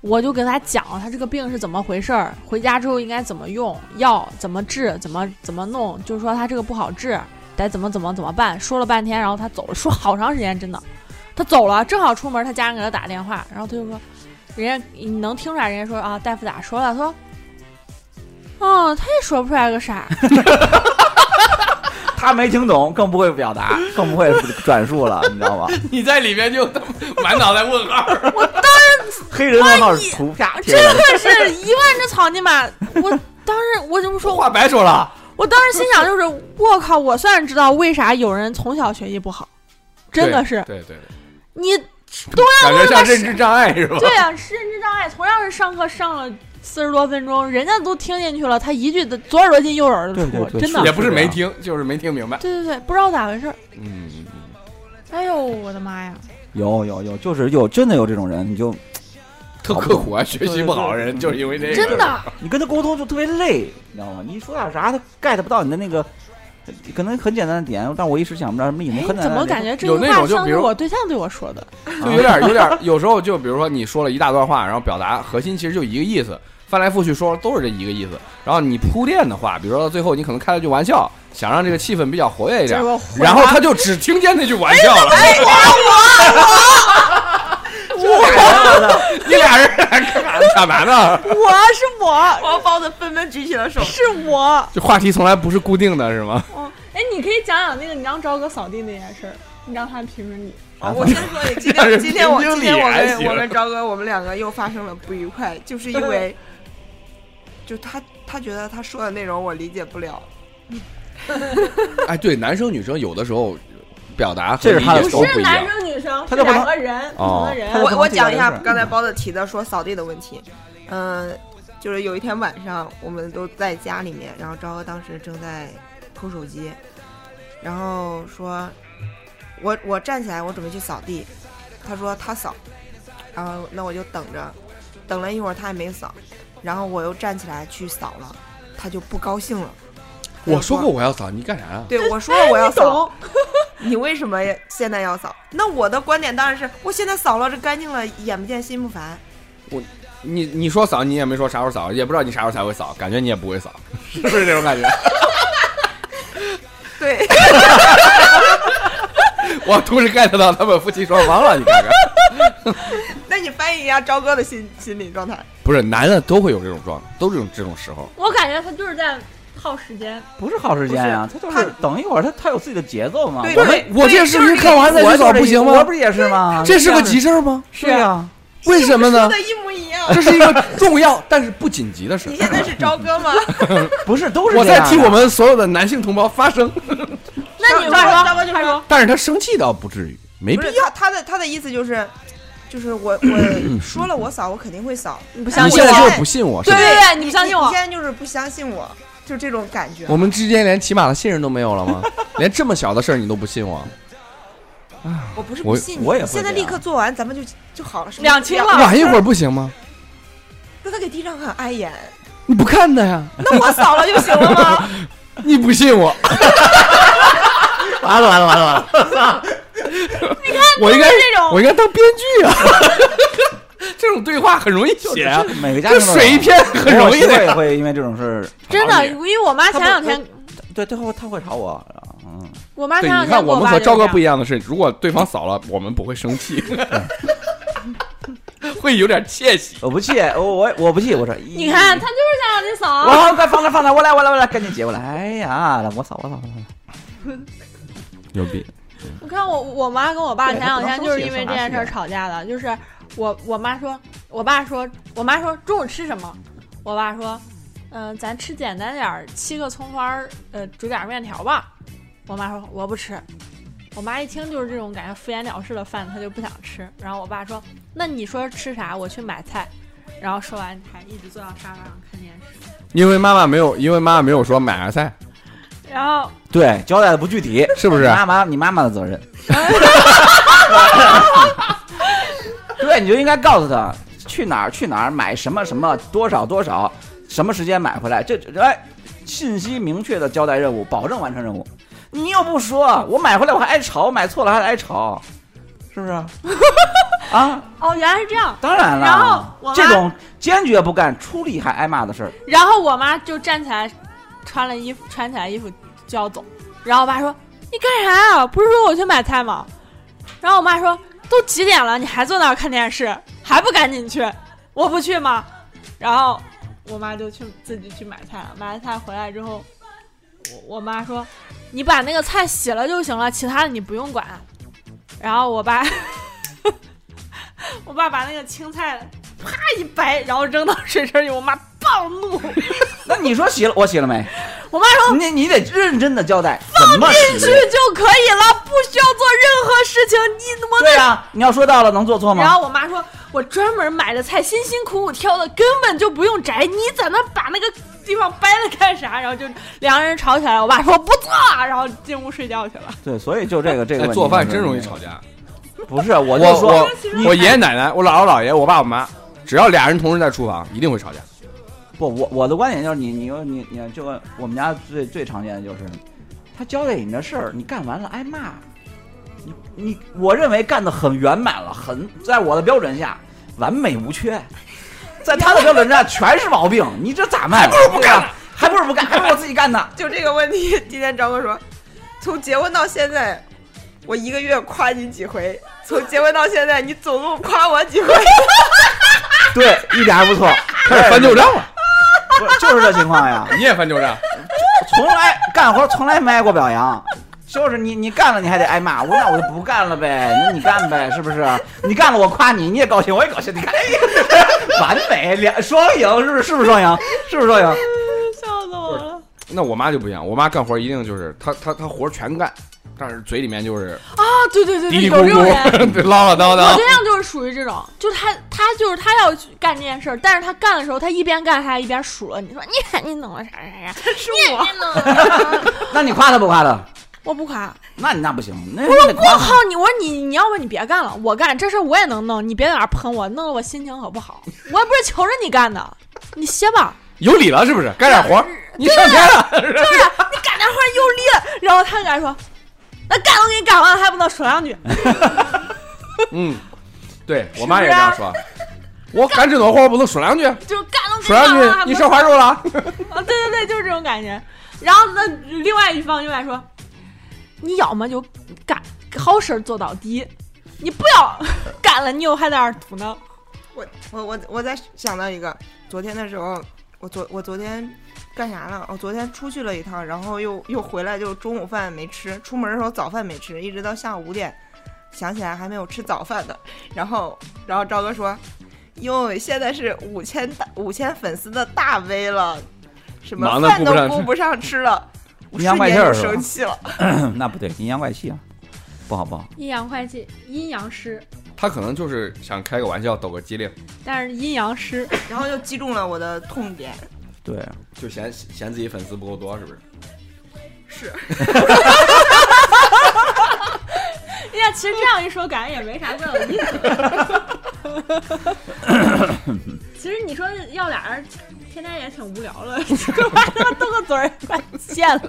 Speaker 3: 我就给她讲了她这个病是怎么回事儿，回家之后应该怎么用药，怎么治，怎么怎么弄，就是说她这个不好治，得怎么怎么怎么办。说了半天，然后她走了，说好长时间，真的，她走了，正好出门，她家人给她打电话，然后她就说，人家你能听出来，人家说啊，大夫咋说了？她说。哦，他也说不出来个啥。
Speaker 4: 他没听懂，更不会表达，更不会转述了，你知道吗？
Speaker 1: 你在里面就满脑袋问号。
Speaker 4: 我当时 黑人问号图片
Speaker 3: 真，的是一万只草泥马！我当时我这么说，
Speaker 1: 话白说了，
Speaker 3: 我当时心想就是，我靠，我算是知道为啥有人从小学习不好，真的是
Speaker 1: 对对对，
Speaker 3: 你
Speaker 1: 感觉像认知障碍是吧？
Speaker 3: 对啊，是认知障碍，同样是上课上了四十多分钟，人家都听进去了，他一句的左耳朵进右耳朵出，
Speaker 4: 对对对
Speaker 3: 真的
Speaker 1: 也。不是没听，就是没听明白。
Speaker 3: 对对对，不知道咋回事。
Speaker 1: 嗯，
Speaker 3: 哎呦，我的妈呀！
Speaker 4: 有有有，就是有真的有这种人，你就
Speaker 1: 特刻苦啊，学习不好的人就是因为这个。
Speaker 3: 真的，
Speaker 4: 你跟他沟通就特别累，你知道吗？你一说点啥，他 get 不到你的那个，可能很简单的点，但我一时想不着什么引
Speaker 3: 哎
Speaker 4: 很简单
Speaker 3: 怎么感觉这
Speaker 1: 有那
Speaker 3: 句话像
Speaker 1: 种就比如
Speaker 3: 是我对象对我说的？
Speaker 1: 就有点有点，有时候就比如说你说了一大段话，然后表达核心其实就一个意思，翻来覆去说都是这一个意思。然后你铺垫的话，比如说到最后你可能开了句玩笑，想让这个气氛比较活跃一点然后他就只听见那句玩笑了。你俩人干嘛呢？
Speaker 3: 我是我，
Speaker 2: 王包子纷纷举起了手。
Speaker 3: 是我。
Speaker 1: 这话题从来不是固定的，是吗？
Speaker 3: 哦，哎，你可以讲讲那个你让朝哥扫地那件事儿，你让他评评理。
Speaker 2: 哦我先说，今天 今天我今天我跟我跟朝哥我们两个又发生了不愉快，就是因为，就他他觉得他说的内容我理解不了。
Speaker 1: 哎，对，男生女生有的时候表达和
Speaker 4: 这是他的
Speaker 1: 理解
Speaker 3: 不是男
Speaker 1: 都不一样。
Speaker 3: 生女生，是
Speaker 4: 他就不能
Speaker 3: 两个人，不同的人。
Speaker 2: 我我讲一下刚才包子提的说扫地的问题，嗯、就是有一天晚上我们都在家里面，然后朝哥当时正在抠手机，然后说，我我站起来，我准备去扫地，他说他扫，然后那我就等着，等了一会儿他也没扫，然后我又站起来去扫了，他就不高兴了。
Speaker 1: 我说过我要扫，你干啥呀？
Speaker 2: 对，我说了我要扫，
Speaker 3: 懂？
Speaker 2: 你为什么现在要扫？那我的观点当然是，我现在扫了，这干净了，眼不见心不烦。
Speaker 1: 我你你说扫，你也没说啥时候扫，也不知道你啥时候才会扫，感觉你也不会扫，是不是这种感觉？
Speaker 2: 对，
Speaker 1: 我同时 get 到他们夫妻双方了，你看看，
Speaker 2: 那你翻译一下朝哥的心心理状态。
Speaker 1: 不是男的都会有这种状，都是这种这种时候。
Speaker 3: 我感觉他就是在耗时间。
Speaker 4: 不是耗时间呀，他就是等一会儿，他他有自己的节奏嘛。我
Speaker 2: 对对
Speaker 1: 我这视频看完再去扫不行吗
Speaker 4: 我不？是也是吗？
Speaker 1: 这是个急事儿吗？
Speaker 4: 是呀，
Speaker 1: 为什么呢？
Speaker 2: 说的一模一样。
Speaker 1: 这是一个重要但是不紧急的事
Speaker 2: 你。现在是朝哥吗？
Speaker 4: 不是都是
Speaker 1: 我
Speaker 4: 这样的
Speaker 1: 在替我们所有的男性同胞发声，
Speaker 3: 那你快说，
Speaker 2: 朝哥就
Speaker 3: 快说。
Speaker 1: 但是他生气倒不至于，没必要。
Speaker 2: 他他的他的意思就是，就是我我说了我扫，我肯定会扫。
Speaker 3: 你不相信我？
Speaker 1: 你现在就是不信我，
Speaker 3: 对对对，你不相信我
Speaker 2: 你你？现在就是不相信我，就这种感觉。
Speaker 1: 我们之间连起码的信任都没有了吗？连这么小的事儿你都不信我？
Speaker 2: 我不是不信你，
Speaker 4: 我也
Speaker 2: 现在立刻做完，咱们就就好了。是吧
Speaker 3: 两清了
Speaker 1: 晚一会儿不行吗？
Speaker 2: 那他给地上很碍眼，
Speaker 1: 你不看他呀？
Speaker 2: 那我扫了就行了吗？
Speaker 1: 你不信我？
Speaker 4: 完了完了完了完了，你看
Speaker 1: 我应该
Speaker 3: 这种
Speaker 1: 我应该当编剧啊！这种对话很容易写啊，
Speaker 4: 每个家
Speaker 1: 这
Speaker 4: 庭
Speaker 1: 水一片很容易的
Speaker 4: 会因为这种事儿
Speaker 3: 真的，因为我妈前两天，
Speaker 4: 对，最后他会吵我，嗯，
Speaker 3: 我妈，前两天
Speaker 1: 你看我们和赵哥不一
Speaker 3: 样。
Speaker 1: 的是，如果对方扫了，我们不会生气，会有点窃喜。
Speaker 4: 我不气，我我我不气，我说
Speaker 3: 你看，他就是想让你扫。
Speaker 4: 我快放那放那，我来我来我来，赶紧接过来。哎呀，我扫我扫我扫，
Speaker 1: 牛逼！
Speaker 3: 我看我我妈跟我爸前两天就是因为这件事吵架的，就是我我妈说，我爸说，我妈说中午吃什么，我爸说，嗯、咱吃简单点儿，七个葱花儿，呃，煮点儿面条吧。我妈说我不吃，我妈一听就是这种感觉敷衍了事的饭，她就不想吃。然后我爸说，那你说吃啥？我去买菜。然后说完，还一直坐到沙发上看电视。
Speaker 1: 因为妈妈没有，因为妈妈没有说买个菜，
Speaker 3: 然后
Speaker 4: 对，交代的不具体，
Speaker 1: 是不是？
Speaker 4: 妈妈你妈妈的责任。对，你就应该告诉他去哪儿去哪儿买什么什么多少多少，什么时间买回来，这这哎，信息明确的交代任务，保证完成任务。你又不说，我买回来我还挨吵，买错了还挨吵，是不是？啊，
Speaker 3: 哦，原来是这样。
Speaker 4: 当然了。
Speaker 3: 然后我妈
Speaker 4: 这种坚决不干、出力还挨骂的事儿，
Speaker 3: 然后我妈就站起来，穿了衣服，穿起来衣服就要走。然后我爸说：“你干啥呀？不是说我去买菜吗？”然后我妈说：“都几点了，你还坐那儿看电视，还不赶紧去？我不去吗？”然后我妈就去自己去买菜了。买了菜回来之后，我我妈说：“你把那个菜洗了就行了，其他的你不用管。”然后我爸，我爸把那个青菜啪一掰，然后扔到水池里，我妈暴怒。
Speaker 4: 那你说洗了，我洗了没？
Speaker 3: 我妈说
Speaker 4: 你你得认真的交代放
Speaker 3: 进去。就可以了，不需要做任何事情。你我
Speaker 4: 对呀、你要说到了，能做错吗然？
Speaker 3: 后我妈说，我专门买的菜，辛辛苦苦挑的，根本就不用摘。你在那把那个地方掰了干啥？然后就两个人吵起来。我爸说不做，然后进屋睡觉去了。
Speaker 4: 对，所以就这个这个
Speaker 1: 哎，做饭真容易吵。架。
Speaker 4: 不是，我
Speaker 1: 我
Speaker 4: 就说
Speaker 1: 我我爷爷奶奶、我姥姥姥爷、我爸我妈，只要俩人同时在厨房，一定会吵架。
Speaker 4: 不，我我的观点就是你你你你就我们家最最常见的就是，他交代你的事儿，你干完了挨骂，你你我认为干得很圆满了，很在我的标准下完美无缺，在他的标准下全是毛病，你这咋卖？还不如不干，还不如不干，还不如我自己干呢。
Speaker 2: 就这个问题，今天张哥说，从结婚到现在，我一个月夸你几回？从结婚到现在，你总共夸我几回？
Speaker 4: 对，一点还不错，
Speaker 1: 开始翻旧账了，
Speaker 4: 不是就是这情况呀。
Speaker 1: 你也翻旧账？
Speaker 4: 从来干活从来没挨过表扬，就是你你干了你还得挨骂，我那我就不干了呗，那你干呗，是不是？你干了我夸你，你也高兴，我也高兴，你看，哎，完美两双赢，是不是？是不是双赢？是不是双赢？
Speaker 3: 笑死我了
Speaker 1: 那我妈就不一样，我妈干活一定就是她她她活全干，但是嘴里面就是
Speaker 3: 啊！对对对对，
Speaker 1: 嘀嘀咕
Speaker 3: 有这种人。
Speaker 1: 咕、唠唠叨叨
Speaker 3: 我
Speaker 1: 叨
Speaker 3: 对。象就是属于这种，就他他就是他要去干这件事儿，但是他干的时候，他一边干还一边数落你说你看你弄了啥啥啥，
Speaker 2: 是
Speaker 3: 你
Speaker 2: 我。
Speaker 3: 你弄了啥，
Speaker 4: 那你夸他不夸他？
Speaker 3: 我不夸，
Speaker 4: 那你那不行，那
Speaker 3: 我说我
Speaker 4: 你得夸他。
Speaker 3: 靠你，我说你你要不你别干了，我干这事儿我也能弄，你别在那儿喷我，弄得我心情可不好。我也不是求着你干的，你歇吧，
Speaker 1: 有理了是不是？干点活，你上天了。
Speaker 3: 对呀、你干点活有理了。然后他就敢说，那干都给你干完了，还不能说两句？
Speaker 1: 嗯，对我妈也这样说。我干这多活不能说两句，
Speaker 3: 就是干都给
Speaker 1: 说两句你
Speaker 3: 不能
Speaker 1: 烧花肉了。
Speaker 3: 啊，对对对，就是这种感觉。然后那另外一方就来说，你要么就干好事儿做到底，你不要干了，你又还在那儿嘟囔。
Speaker 2: 我我我我在想到一个，昨天的时候，我昨我昨天干啥了？我昨天出去了一趟，然后又又回来，就中午饭没吃，出门的时候早饭没吃，一直到下午五点，想起来还没有吃早饭的。然后然后赵哥说，哟，现在是五千大五千粉丝的大 V 了，什么饭都
Speaker 1: 顾不上吃
Speaker 2: 顾不上吃了，我
Speaker 4: 阴阳
Speaker 2: 瞬间就是
Speaker 4: 怪气
Speaker 2: 生气了。
Speaker 4: 那不对，阴阳怪气啊，不好不好。
Speaker 3: 阴阳怪气，阴阳师，
Speaker 1: 他可能就是想开个玩笑，抖个机灵，
Speaker 3: 但是阴阳师，
Speaker 2: 然后就击中了我的痛点。
Speaker 4: 对，
Speaker 1: 就嫌嫌自己粉丝不够多，是不是？
Speaker 2: 是，
Speaker 3: 哎 呀，其实这样一说，感觉也没啥怪有意思。其实你说要俩人天天也挺无聊的，干嘛他妈斗个嘴儿，快贱了。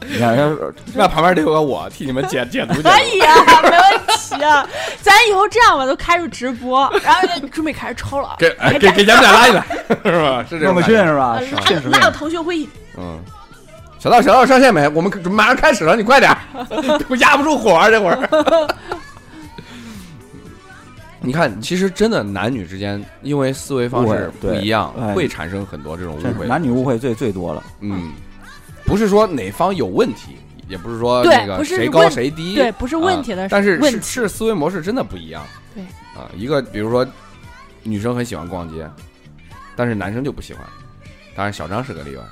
Speaker 4: 你看，要是
Speaker 1: 那旁边得有个我替你们解解读解读。
Speaker 3: 可以啊，没问题啊。咱以后这样吧，都开始直播，然后就准备开始抽了，
Speaker 1: 给哎给给咱们俩拉进来，是吧？是这样
Speaker 4: 弄个
Speaker 1: 感觉。
Speaker 4: 训是吧？
Speaker 3: 拉拉个腾讯会议。
Speaker 1: 嗯，小道小道上线没？我们马上开始了，你快点儿，我压不住火啊，这会儿。你看，其实真的男女之间，因为思维方式不一样会产生很多这种误会。
Speaker 4: 男女误会最最多了。
Speaker 1: 嗯，不是说哪方有问题，也不是说
Speaker 3: 对
Speaker 1: 那个谁高谁低，
Speaker 3: 对，不是问题的，
Speaker 1: 啊但是。是是思维模式真的不一样。
Speaker 3: 对
Speaker 1: 啊，一个比如说女生很喜欢逛街，但是男生就不喜欢。当然，小张是个例外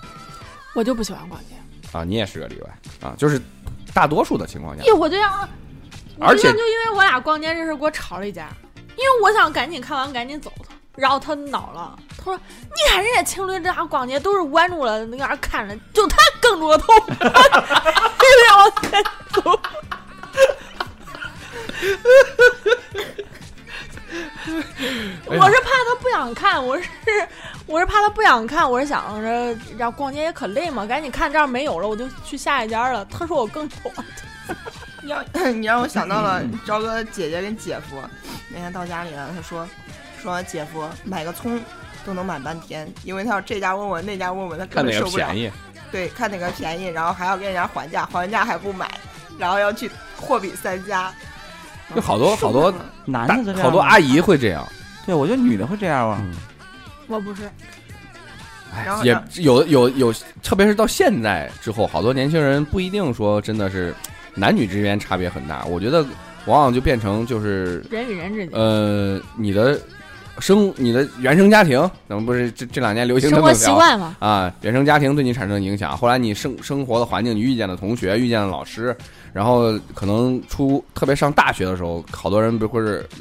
Speaker 3: 我就不喜欢逛街，
Speaker 1: 啊，你也是个例外啊，就是大多数的情况下
Speaker 3: 我对象，我
Speaker 1: 而且
Speaker 3: 就因为我俩逛街这事给我吵了一架，因为我想赶紧看完赶紧走，然后他恼了，他说：“你看人家情侣这样逛街都是弯住了那样看着，就他梗住了头，让我赶紧走。”我是怕他不想看，我是我是怕他不想看，我是想着让逛街也可累嘛，赶紧看这儿没有了，我就去下一家了。他说我更丑，
Speaker 2: 你让你让我想到了昭哥姐姐跟姐夫，那天到家里了，他说说姐夫买个葱都能买半天，因为他要这家问问那家问问，他根
Speaker 1: 看哪
Speaker 2: 本受不了。
Speaker 1: 个便宜，
Speaker 2: 对，看哪个便宜，然后还要跟人家还价，还完价还不买，然后要去货比三家。
Speaker 1: 就好多好多
Speaker 4: 男的这样
Speaker 1: 好多阿姨会这样，
Speaker 4: 对我觉得女的会这样啊。
Speaker 3: 我不是。
Speaker 1: 也有有有，特别是到现在之后，好多年轻人不一定说真的是男女之间差别很大，我觉得往往就变成就是
Speaker 3: 人与人之间，
Speaker 1: 呃，你的生你的原生家庭，咱们不是这这两年流行
Speaker 3: 生活习惯嘛，
Speaker 1: 啊，原生家庭对你产生影响，后来你生生活的环境，你遇见的同学，遇见的老师，然后可能出特别上大学的时候，好多人不会是。呃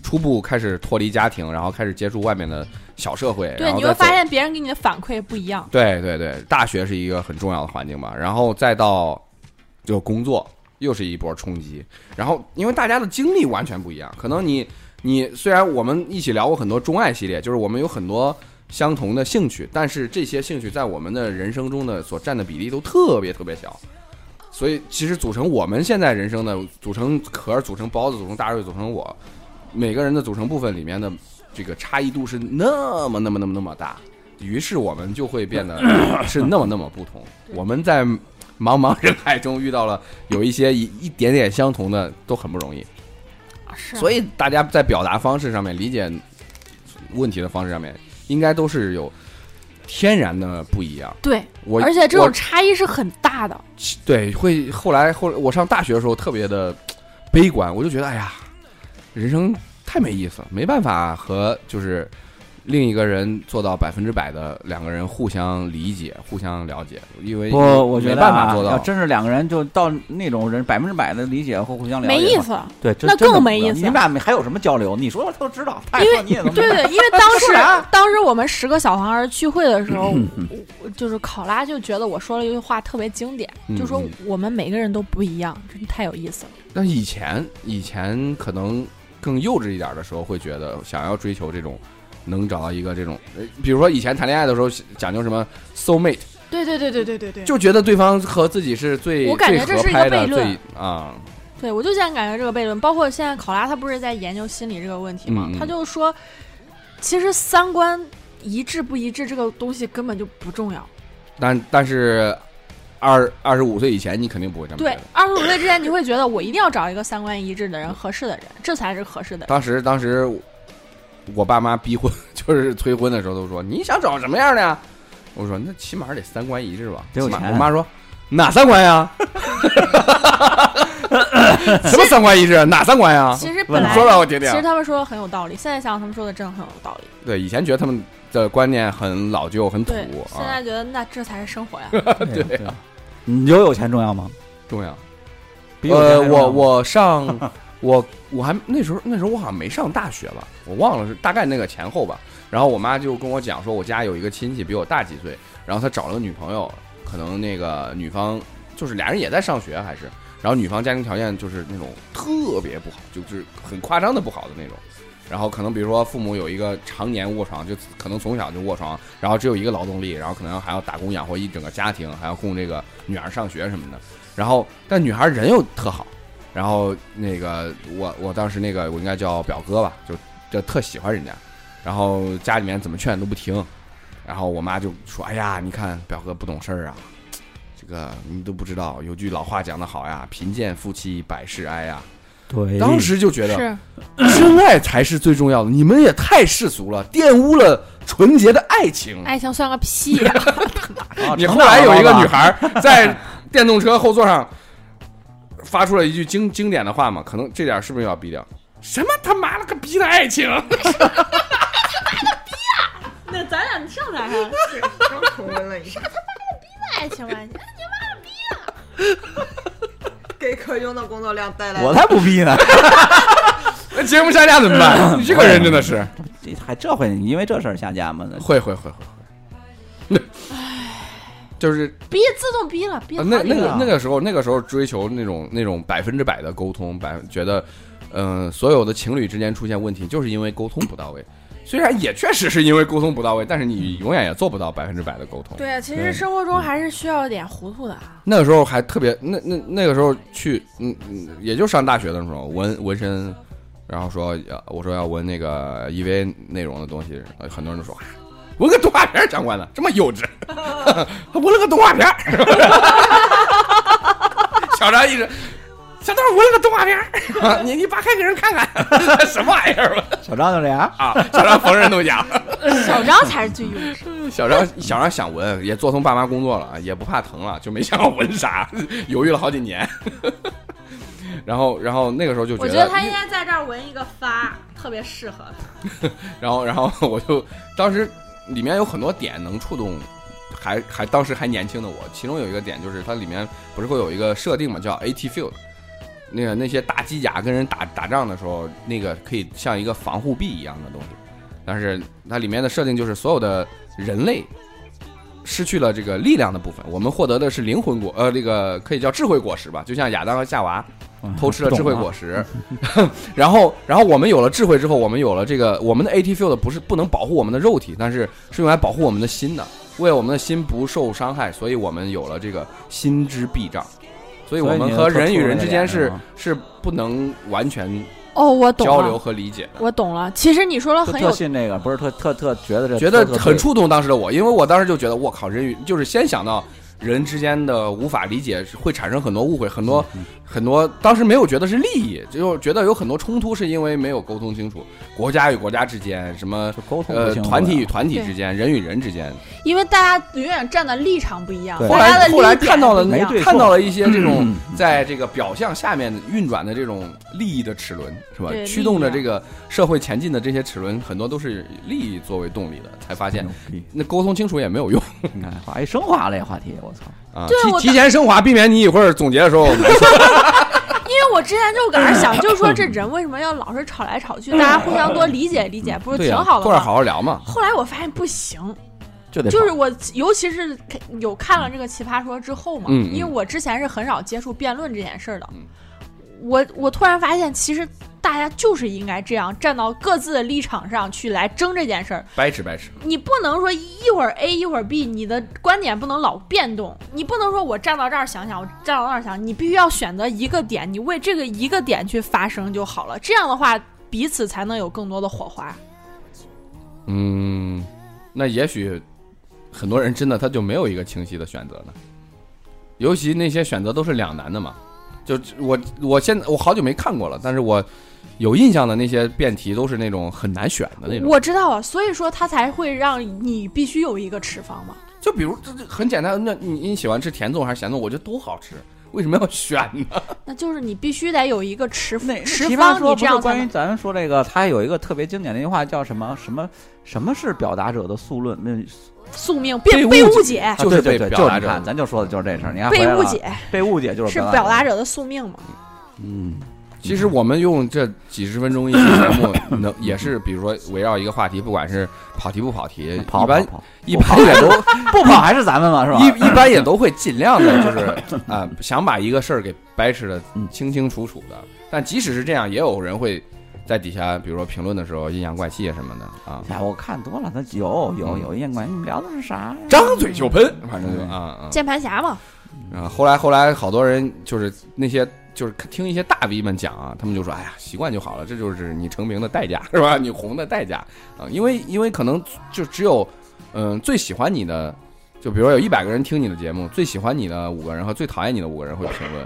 Speaker 1: 初步开始脱离家庭，然后开始接触外面的小社会，
Speaker 3: 对，你会发现别人给你的反馈不一样。
Speaker 1: 对对对，大学是一个很重要的环境吧，然后再到就工作，又是一波冲击。然后因为大家的经历完全不一样，可能你你虽然我们一起聊过很多钟爱系列，就是我们有很多相同的兴趣，但是这些兴趣在我们的人生中的所占的比例都特别特别小。所以其实组成我们现在人生的组成壳、组成包子、组成大瑞、组成我，每个人的组成部分里面的这个差异度是那么那么那么那么大，于是我们就会变得 是那么那么不同。我们在茫茫人海中遇到了有一些一一点点相同的，都很不容易。
Speaker 3: 是
Speaker 1: 所以大家在表达方式上面、理解问题的方式上面，应该都是有天然的不一样。
Speaker 3: 对，
Speaker 1: 我
Speaker 3: 而且这种差异是很大的。
Speaker 1: 对，会后来后来我上大学的时候特别的悲观，我就觉得哎呀，人生太没意思了，没办法和就是另一个人做到百分之百的两个人互相理解、互相了解，因为
Speaker 4: 不，我觉
Speaker 1: 没
Speaker 4: 得啊
Speaker 1: 办法做到
Speaker 4: 要。真是两个人就到那种人百分之百的理解或互相了解，
Speaker 3: 没意。思，
Speaker 4: 对，
Speaker 3: 那更没意思
Speaker 4: 你们俩还有什么交流？你说他都知道，他
Speaker 3: 因为
Speaker 4: 说你也能
Speaker 3: 对对，因为当 时当时我们十个小黄人聚会的时候，就是考拉就觉得我说了一句话特别经典，
Speaker 1: 嗯
Speaker 3: 就说
Speaker 1: 嗯
Speaker 3: 我们每个人都不一样，真太有意思了。
Speaker 1: 但以前以前可能更幼稚一点的时候，会觉得想要追求这种能找到一个这种，呃比如说以前谈恋爱的时候讲究什么 soul mate，
Speaker 3: 对对对对对对对，
Speaker 1: 就觉得对方和自己是最
Speaker 3: 我感觉这是一个悖论
Speaker 1: 啊，
Speaker 3: 对我就现在感觉这个悖论，包括现在考拉他不是在研究心理这个问题
Speaker 1: 嘛？
Speaker 3: 他就说，其实三观一致不一致这个东西根本就不重要。
Speaker 1: 但但是二二十五岁以前，你肯定不会这么
Speaker 3: 对。，二十五岁之前你会觉得我一定要找一个三观一致的人，合适的人，这才是合适的人。
Speaker 1: 当时当时我爸妈逼婚，就是催婚的时候都说你想找什么样的呀？我说那起码得三观一致吧。起码
Speaker 4: 得有钱
Speaker 1: 我妈说哪三观呀？什么三观一致？哪三观呀？
Speaker 3: 其实本来
Speaker 1: 说吧我听听
Speaker 3: 其。实他们说的很有道理，现在想想他们说的真的很有道理。
Speaker 1: 对，以前觉得他们的观念很老旧、很土，
Speaker 3: 现
Speaker 1: 啊，
Speaker 3: 在觉得那这才是生活呀。
Speaker 4: 对呀啊，你有有钱重要吗？
Speaker 1: 重要。呃，我我上我我还那时候那时候我好像没上大学吧，我忘了是大概那个前后吧。然后我妈就跟我讲说，我家有一个亲戚比我大几岁，然后他找了个女朋友，可能那个女方就是俩人也在上学还是，然后女方家庭条件就是那种特别不好，就是很夸张的不好的那种。然后可能比如说父母有一个常年卧床，就可能从小就卧床，然后只有一个劳动力，然后可能还要打工养活一整个家庭，还要供这个女儿上学什么的。然后但女孩人又特好，然后那个我我当时那个我应该叫表哥吧，就就特喜欢人家，然后家里面怎么劝都不听，然后我妈就说：“哎呀，你看表哥不懂事儿啊，这个你都不知道，有句老话讲得好呀，贫贱夫妻百事哀呀。”
Speaker 4: 对，
Speaker 1: 当时就觉得
Speaker 3: 是，
Speaker 1: 真爱才是最重要的，你们也太世俗了，玷污了纯洁的爱情。
Speaker 3: 爱情算个屁呀！
Speaker 4: 啊
Speaker 1: 你后来有一个女，孩在电动车后座上发出了一句经经典的话嘛，可能这点是不是要逼掉？什么他妈了个逼的爱情？
Speaker 3: 他妈的逼啊那咱俩上来上
Speaker 2: 刚重温了一下，
Speaker 3: 爱情关系，
Speaker 2: 给可用的工作量带来
Speaker 4: 我才不逼呢！
Speaker 1: 那节目下架怎么办？你这个人真的是
Speaker 4: 这还这会因为这事儿下架吗？那
Speaker 1: 会会会会会，就是
Speaker 3: 逼自动逼了，逼
Speaker 1: 呃那那个
Speaker 4: 啊
Speaker 1: 那个时候，那个时候追求那种那种百分之百的沟通，百觉得，嗯、所有的情侣之间出现问题，就是因为沟通不到位。虽然也确实是因为沟通不到位，但是你永远也做不到百分之百的沟通。
Speaker 3: 对啊，其实生活中还是需要点糊涂的。
Speaker 1: 那个时候还特别，那那那个时候去，嗯嗯，也就上大学的时候纹纹身，然后说要我说要纹那个 EVA 内容的东西，呃很多人都说，啊纹个动画片相关的，这么幼稚，纹了个动画片儿。小张一直，小张纹了个动画片儿，你你扒开给人看看，什么玩意儿吧？
Speaker 4: 小张就这样，
Speaker 1: 啊，小张逢人都讲。
Speaker 3: 小张才是最幼稚。
Speaker 1: 小张小张想纹，也做从爸妈工作了，也不怕疼了，就没想好纹啥，犹豫了好几年。然后，然后那个时候就觉得，
Speaker 3: 我觉得他应该在这儿纹一个发，特别适合他。
Speaker 1: 然后，然后我就当时里面有很多点能触动，还还当时还年轻的我，其中有一个点就是它里面不是会有一个设定嘛，叫 AT field。那个那些大机甲跟人打打仗的时候，那个可以像一个防护壁一样的东西，但是它里面的设定就是所有的人类失去了这个力量的部分，我们获得的是灵魂果，呃，这个可以叫智慧果实吧，就像亚当和夏娃偷吃了智慧果实，然后，然后我们有了智慧之后，我们有了这个我们的 AT field 不是不能保护我们的肉体，但是是用来保护我们的心的，为我们的心不受伤害，所以我们有了这个心之壁障。所以我们和人与人之间是是不能完全
Speaker 3: 哦，我懂
Speaker 1: 交流，和理解的。
Speaker 3: 我懂了。其实你说
Speaker 4: 了
Speaker 3: 很有
Speaker 4: 特信那个，不是特特特觉得这
Speaker 1: 觉得很触动当时的我，因为我当时就觉得，我靠，人与就是先想到人之间的无法理解，会产生很多误会，很多
Speaker 4: 嗯
Speaker 1: 很多，当时没有觉得是利益，就觉得有很多冲突是因为没有沟通清楚，国家与国家之间，什么
Speaker 4: 沟通
Speaker 1: 呃团体与团体之间，人与人之间。
Speaker 3: 因为大家永远站的立场不一样，
Speaker 4: 对
Speaker 1: 后来后来看到了看到了一些这种
Speaker 4: 嗯
Speaker 1: 在这个表象下面运转的这种利益的齿轮，是吧？驱动着这个社会前进的这些齿轮，很多都是利益作为动力的，才发现那沟通清楚也没有用。
Speaker 4: 你看，话一升华了呀话题，我操！
Speaker 1: 啊，
Speaker 3: 对我
Speaker 1: 提提前升华，避免你一会儿总结的时候。
Speaker 3: 因为我之前就搁那想，就是说这人为什么要老是吵来吵去？大家互相多理解理解，不是、挺好的
Speaker 1: 坐着
Speaker 3: 吗？
Speaker 1: 好好聊嘛。
Speaker 3: 后来我发现不行，
Speaker 4: 就得
Speaker 3: 就是我，尤其是看有看了这个《奇葩说》之后嘛，
Speaker 1: 嗯嗯
Speaker 3: 因为我之前是很少接触辩论这件事儿的，
Speaker 1: 嗯
Speaker 3: 我我突然发现，其实大家就是应该这样站到各自的立场上去来争这件事儿。
Speaker 1: 掰扯掰扯，
Speaker 3: 你不能说一会儿 A 一会儿 B，你的观点不能老变动。你不能说我站到这儿想想，我站到那儿想，你必须要选择一个点，你为这个一个点去发声就好了。这样的话，彼此才能有更多的火花。
Speaker 1: 嗯，那也许很多人真的他就没有一个清晰的选择呢。尤其那些选择都是两难的嘛。就我我现在我好久没看过了，但是我有印象的那些辩题都是那种很难选的那种。
Speaker 3: 我知道啊，所以说他才会让你必须有一个吃法嘛。
Speaker 1: 就比如这这很简单，那你你喜欢吃甜粽还是咸粽？我觉得都好吃，为什么要选呢？
Speaker 3: 那就是你必须得有一个持
Speaker 4: 方
Speaker 3: 持方，你
Speaker 4: 说不
Speaker 3: 样。
Speaker 4: 关于咱说这个，他有一个特别经典的一句话，叫什么什么什么是表达者的宿论？那
Speaker 3: 宿命
Speaker 1: 被
Speaker 3: 被被误
Speaker 1: 解
Speaker 3: 解，
Speaker 1: 就是被
Speaker 4: 对对对，就是你看，
Speaker 1: 表达者
Speaker 4: 咱就说的就是这事儿。你看
Speaker 3: 被误解
Speaker 4: 被误解就是
Speaker 3: 是表达。
Speaker 4: 者
Speaker 3: 的宿命嘛？
Speaker 4: 嗯，
Speaker 1: 其实我们用这几十分钟一期节目，能也是比如说围绕一个话题，不管是跑题不跑题，
Speaker 4: 跑
Speaker 1: 一般一般也都
Speaker 4: 不跑还是咱们嘛，是吧？
Speaker 1: 一一般也都会尽量的，就是 啊、想把一个事儿给掰扯的
Speaker 4: 嗯
Speaker 1: 清清楚楚的。但即使是这样，也有人会在底下，比如说评论的时候阴阳怪气啊什么的啊，
Speaker 4: 哎，我看多了，他有有
Speaker 1: 嗯
Speaker 4: 有一眼管，你们聊的是啥呀？
Speaker 1: 张嘴就喷，反正就啊啊
Speaker 3: 键盘侠嘛，
Speaker 1: 啊！后来后来，好多人就是那些就是听一些大 V 们讲啊，他们就说：“哎呀，习惯就好了，这就是你成名的代价，是吧？你红的代价啊！因为因为可能就只有嗯、最喜欢你的，就比如说有一百个人听你的节目，最喜欢你的五个人和最讨厌你的五个人会评论，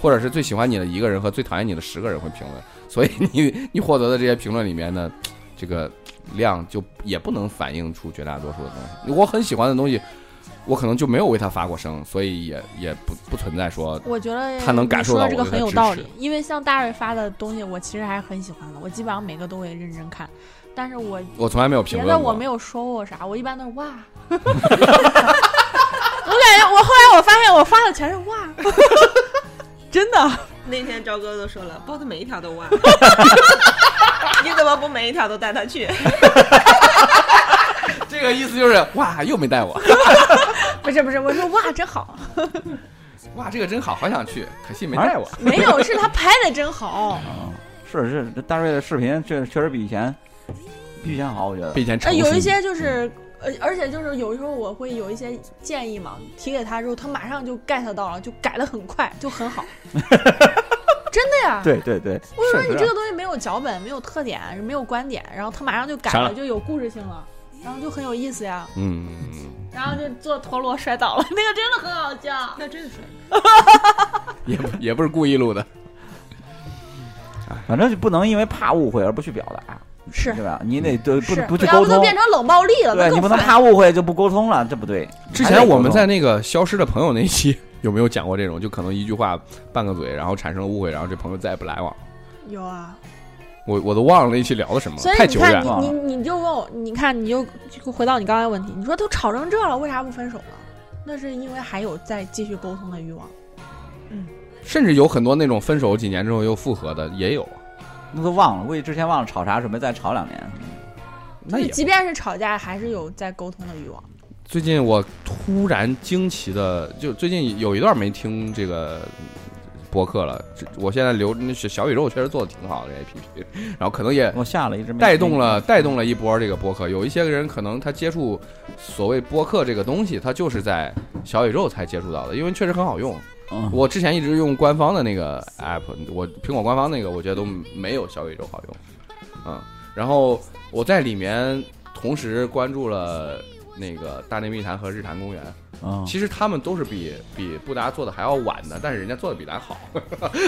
Speaker 1: 或者是最喜欢你的一个人和最讨厌你的十个人会评论，所以你你获得的这些评论里面呢，这个量就也不能反映出绝大多数的东西。我很喜欢的东西。我可能就没有为他发过声，所以也也不不存在说
Speaker 3: 我觉得
Speaker 1: 他能感受到
Speaker 3: 这个很有道理，因为像大瑞发的东西，我其实还是很喜欢的，我基本上每个都会认真看。但是我
Speaker 1: 我从来没有评论过
Speaker 3: 别的我没。有说过啥，我一般都是哇。我感觉我后来我发现我发的全是哇，真的。
Speaker 2: 那天赵哥都说了，包的每一条都哇，你怎么不每一条都带他去？
Speaker 1: 这个意思就是哇，又没带我，
Speaker 3: 不是不是，我说哇真好，
Speaker 1: 哇，这个真好，好想去，可惜没带我。
Speaker 3: 没有是他拍的真好。
Speaker 4: 啊，是是，这大瑞的视频确确实比以前比以前好，我觉得。
Speaker 1: 比以前
Speaker 3: 呃，
Speaker 1: 成熟
Speaker 3: 有一些就是，呃，而且就是有时候我会有一些建议嘛，提给他之后，他马上就 get 到了，就改的很快，就很好。真的呀，
Speaker 4: 对对对，
Speaker 3: 我就说你这个东西没有脚本，没有特点，没有观点，然后他马上就改了，
Speaker 1: 了
Speaker 3: 就有故事性了，然后就很有意思呀。
Speaker 1: 嗯，
Speaker 3: 然后就做陀螺摔倒了，那个真的很好笑。
Speaker 2: 那真是
Speaker 1: 也不也不是故意录的。
Speaker 4: 反正就不能因为怕误会而不去表达，
Speaker 3: 是
Speaker 4: 对吧？你得对不，不去沟通
Speaker 3: 变，成冷暴力了，那
Speaker 4: 对你不能怕误会就不沟通了，这不对。
Speaker 1: 之前我们在那个消失的朋友那一期有没有讲过这种？就可能一句话拌个嘴，然后产生了误会，然后这朋友再也不来往。
Speaker 3: 有啊。
Speaker 1: 我我都忘了那一起聊的什么了，
Speaker 3: 所以你
Speaker 1: 太久远了。
Speaker 3: 看你你你就问我，你看你就就回到你刚才问题，你说都吵成这了，为啥不分手呢？那是因为还有再继续沟通的欲望。
Speaker 1: 嗯甚至有很多那种分手几年之后又复合的也有。
Speaker 4: 那都忘了，估计之前忘了吵啥，准备再吵两年。
Speaker 1: 那也
Speaker 3: 即便是吵架，还是有在沟通的欲望。
Speaker 1: 最近我突然惊奇的，就最近有一段没听这个播客了。这我现在留那小小宇宙确实做的挺好的这 APP，然后可能也
Speaker 4: 我下了一直
Speaker 1: 带动了带动了一波这个播客。有一些人可能他接触所谓播客这个东西，他就是在小宇宙才接触到的，因为确实很好用。
Speaker 4: 嗯
Speaker 1: 我之前一直用官方的那个 app，我苹果官方那个我觉得都没有小宇宙好用。嗯，然后我在里面同时关注了那个大内密谈和日坛公园。
Speaker 4: 嗯，
Speaker 1: 其实他们都是比比布达做的还要晚的，但是人家做的比咱好，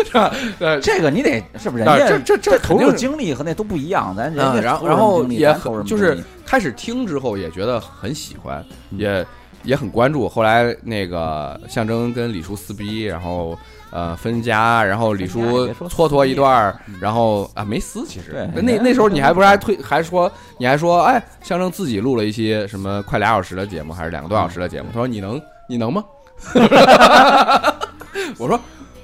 Speaker 1: 是吧？呃，
Speaker 4: 这个你得是不是？人家
Speaker 1: 啊这这这肯
Speaker 4: 投入精力和那都不一样，咱人
Speaker 1: 嗯，
Speaker 4: 家
Speaker 1: 然后也很就是开始听之后也觉得很喜欢，
Speaker 4: 嗯
Speaker 1: 也也很关注。后来那个象征跟李叔撕逼，然后呃分家，然后李叔蹉跎一段然后啊没撕，其实
Speaker 4: 对
Speaker 1: 那那时候你还不是还推还说你还说哎象征自己录了一些什么快俩小时的节目还是两个多小时的节目，他说你能你能吗？我说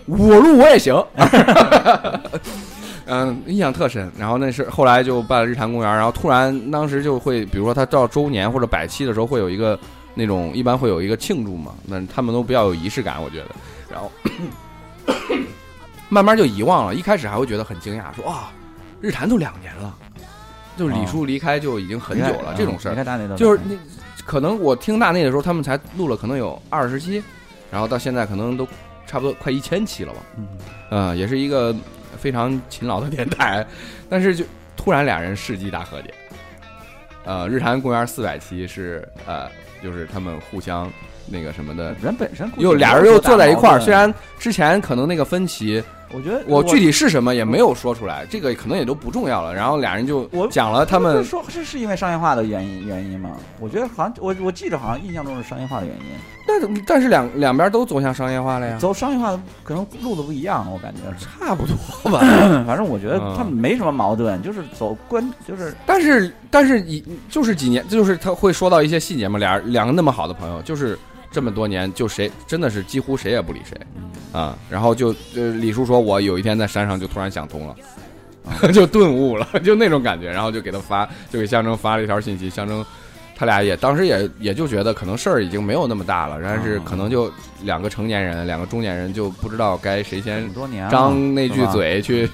Speaker 1: 我录我也行。嗯，印象特深。然后那是后来就办了日坛公园，然后突然当时就会，比如说他到周年或者百期的时候，会有一个那种一般会有一个庆祝嘛，那他们都比较有仪式感，我觉得。然后 慢慢就遗忘了，一开始还会觉得很惊讶，说啊，日坛都两年了，就李叔离开就已经很久了，这种事儿
Speaker 4: 你。看大内的
Speaker 1: 就是那可能我听大内的时候，他们才录了可能有二十期，然后到现在可能都差不多快一千期了吧。
Speaker 4: 嗯
Speaker 1: 嗯，也是一个非常勤劳的电台，但是就突然俩人世纪大和解。呃，日坛公园四百期是呃，就是他们互相那个什么的，
Speaker 4: 人本身
Speaker 1: 又俩人又坐在一块儿，虽
Speaker 4: 然
Speaker 1: 然之前可能那个分歧，
Speaker 4: 我觉得
Speaker 1: 我具体是什么也没有说出来，这个可能也都不重要了。然后俩人就
Speaker 4: 我
Speaker 1: 讲了他们
Speaker 4: 是说是是因为商业化的原因原因吗？我觉得好像我我记得好像印象中是商业化的原因，
Speaker 1: 但但是两两边都走向商业化了呀，
Speaker 4: 走商业化可能路子不一样，我感觉是。
Speaker 1: 差不多吧。
Speaker 4: 反正我觉得
Speaker 1: 嗯
Speaker 4: 他们没什么矛盾，就是走关就是
Speaker 1: 但是但是以就是几年，就是他会说到一些细节嘛，俩两个那么好的朋友，就是这么多年，就谁真的是几乎谁也不理谁啊。然后就就李叔说，我有一天在山上就突然想通了。就顿悟了，就那种感觉，然后就给他发，就给象征发了一条信息。象征他俩也当时也也就觉得可能事儿已经没有那么大了，但是可能就两个成年人，两个中年人就不知道该谁先张那句嘴去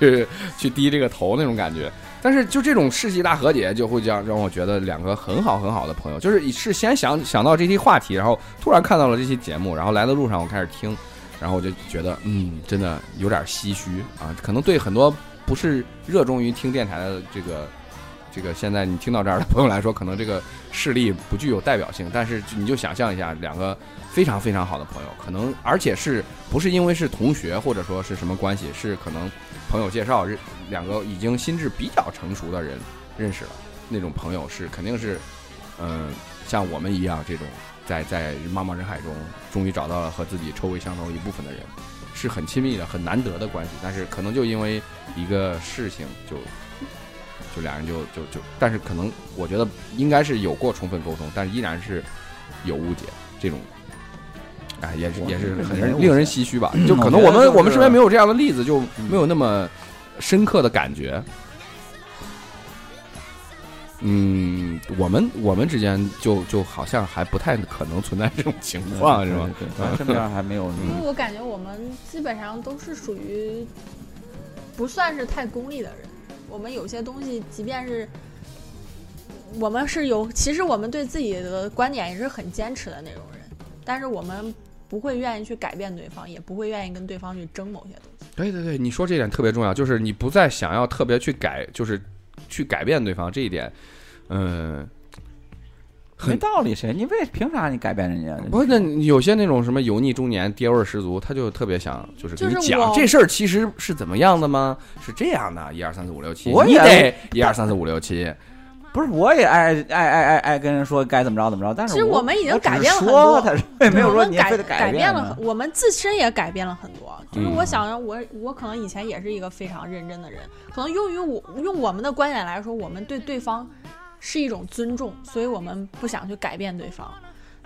Speaker 1: 去低这个头那种感觉。但是就这种世纪大和解，就会这样让我觉得两个很好很好的朋友，就是是先想想到这期话题，然后突然看到了这期节目，然后来的路上我开始听，然后我就觉得嗯，真的有点唏嘘啊。可能对很多不是热衷于听电台的这个这个现在你听到这儿的朋友来说，可能这个事例不具有代表性，但是你就想象一下，两个非常非常好的朋友，可能而且是不是因为是同学或者说是什么关系，是可能朋友介绍认两个已经心智比较成熟的人认识了，那种朋友是肯定是，嗯、像我们一样这种在在茫茫人海中，终于找到了和自己臭味相投一部分的人，是很亲密的、很难得的关系。但是可能就因为一个事情就，就俩人就就就，但是可能我觉得应该是有过充分沟通，但是依然是有误解这种。哎，也是也是很令人唏嘘吧。就可能我们
Speaker 4: 我
Speaker 1: 们身边没有这样的例子，就没有那么深刻的感觉。嗯，我们我们之间就就好像还不太可能存在这种情况，是吧？
Speaker 4: 对，对咱身边还没有
Speaker 3: 因为。我感觉我们基本上都是属于不算是太功利的人。我们有些东西，即便是我们是有，其实我们对自己的观点也是很坚持的那种人，但是我们不会愿意去改变对方，也不会愿意跟对方去争某些东西。
Speaker 1: 对对对，你说这点特别重要，就是你不再想要特别去改，就是去改变对方这一点，嗯、
Speaker 4: 没道理，谁？你为凭啥你改变人家？
Speaker 1: 不是，那有些那种什么油腻中年、爹味儿十足，他就特别想就是跟你
Speaker 3: 就是我
Speaker 1: 讲这事儿其实是怎么样的吗？是这样的，一二三四五六七，
Speaker 4: 我也
Speaker 1: 你得一二三四五六七。
Speaker 4: 不是，我也爱爱爱爱爱跟人说该怎么着怎么着，但是
Speaker 3: 其实
Speaker 4: 我
Speaker 3: 我们已经改变了很多
Speaker 4: 他是 也没有说
Speaker 3: 我们改
Speaker 4: 你非得
Speaker 3: 改
Speaker 4: 变
Speaker 3: 了很，我们自身也改变了很多。就是
Speaker 1: 嗯
Speaker 3: 我想着我我可能以前也是一个非常认真的人，可能用于我用我们的观点来说，我们对对方是一种尊重，所以我们不想去改变对方。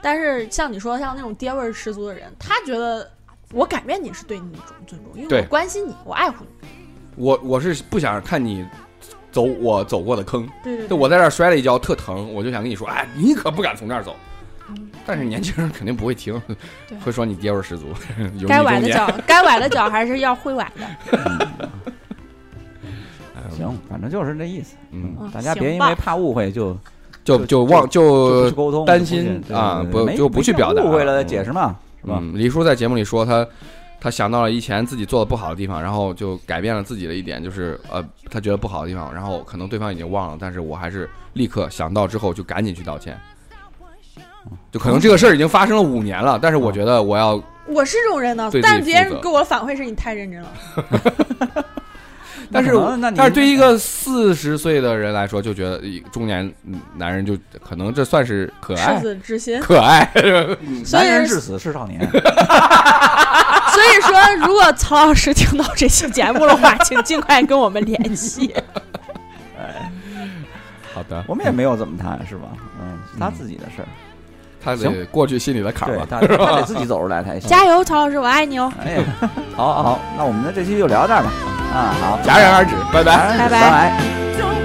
Speaker 3: 但是像你说像那种爹味儿十足的人，他觉得我改变你是对你一种尊重，因为我关心你，我爱护你。
Speaker 1: 我我是不想看你走我走过的坑，
Speaker 3: 对对
Speaker 1: 就我在这儿摔了一跤，特疼，我就想跟你说，哎，你可不敢从这儿走。
Speaker 3: 嗯
Speaker 1: 但是年轻人肯定不会听，会说你爹味儿十足，
Speaker 3: 该崴。的脚，该崴的脚还是要会崴的。
Speaker 4: 行，反正就是这意思。
Speaker 1: 嗯，
Speaker 3: 嗯
Speaker 4: 大家别因为怕误会就
Speaker 1: 就就忘
Speaker 4: 就去沟通，
Speaker 1: 担心啊不就不去表达
Speaker 4: 误会了解释嘛，是吧？
Speaker 1: 嗯，李叔在节目里说他他想到了以前自己做的不好的地方，然后就改变了自己的一点，就是呃，他觉得不好的地方，然后可能对方已经忘了，但是我还是立刻想到之后就赶紧去道歉。就可能这个事儿已经发生了五年了，但是我觉得我要，
Speaker 3: 我是这种人呢但是别人给我反馈是你太认真了。
Speaker 1: 但是但是对于一个四十岁的人来说，就觉得一中年嗯男人就可能这算是可
Speaker 3: 赤
Speaker 1: 爱，
Speaker 3: 子之心，
Speaker 1: 可爱。
Speaker 3: 所以
Speaker 4: 男人至死是少年。
Speaker 3: 所以说，如果曹老师听到这期节目的话，请尽快跟我们联系。
Speaker 1: 哎 好的，
Speaker 4: 我们也没有怎么谈，是吧？嗯，是他自己的事儿，
Speaker 1: 他得
Speaker 4: 行
Speaker 1: 过去心里的坎儿吧。
Speaker 4: 对他他得 自己走出来才行。
Speaker 3: 加油，曹老师，我爱你哦！
Speaker 4: 哎，好好好，那我们的这期就聊到这儿吧。啊，好，
Speaker 1: 戛然而止，拜拜。
Speaker 4: 拜
Speaker 3: 拜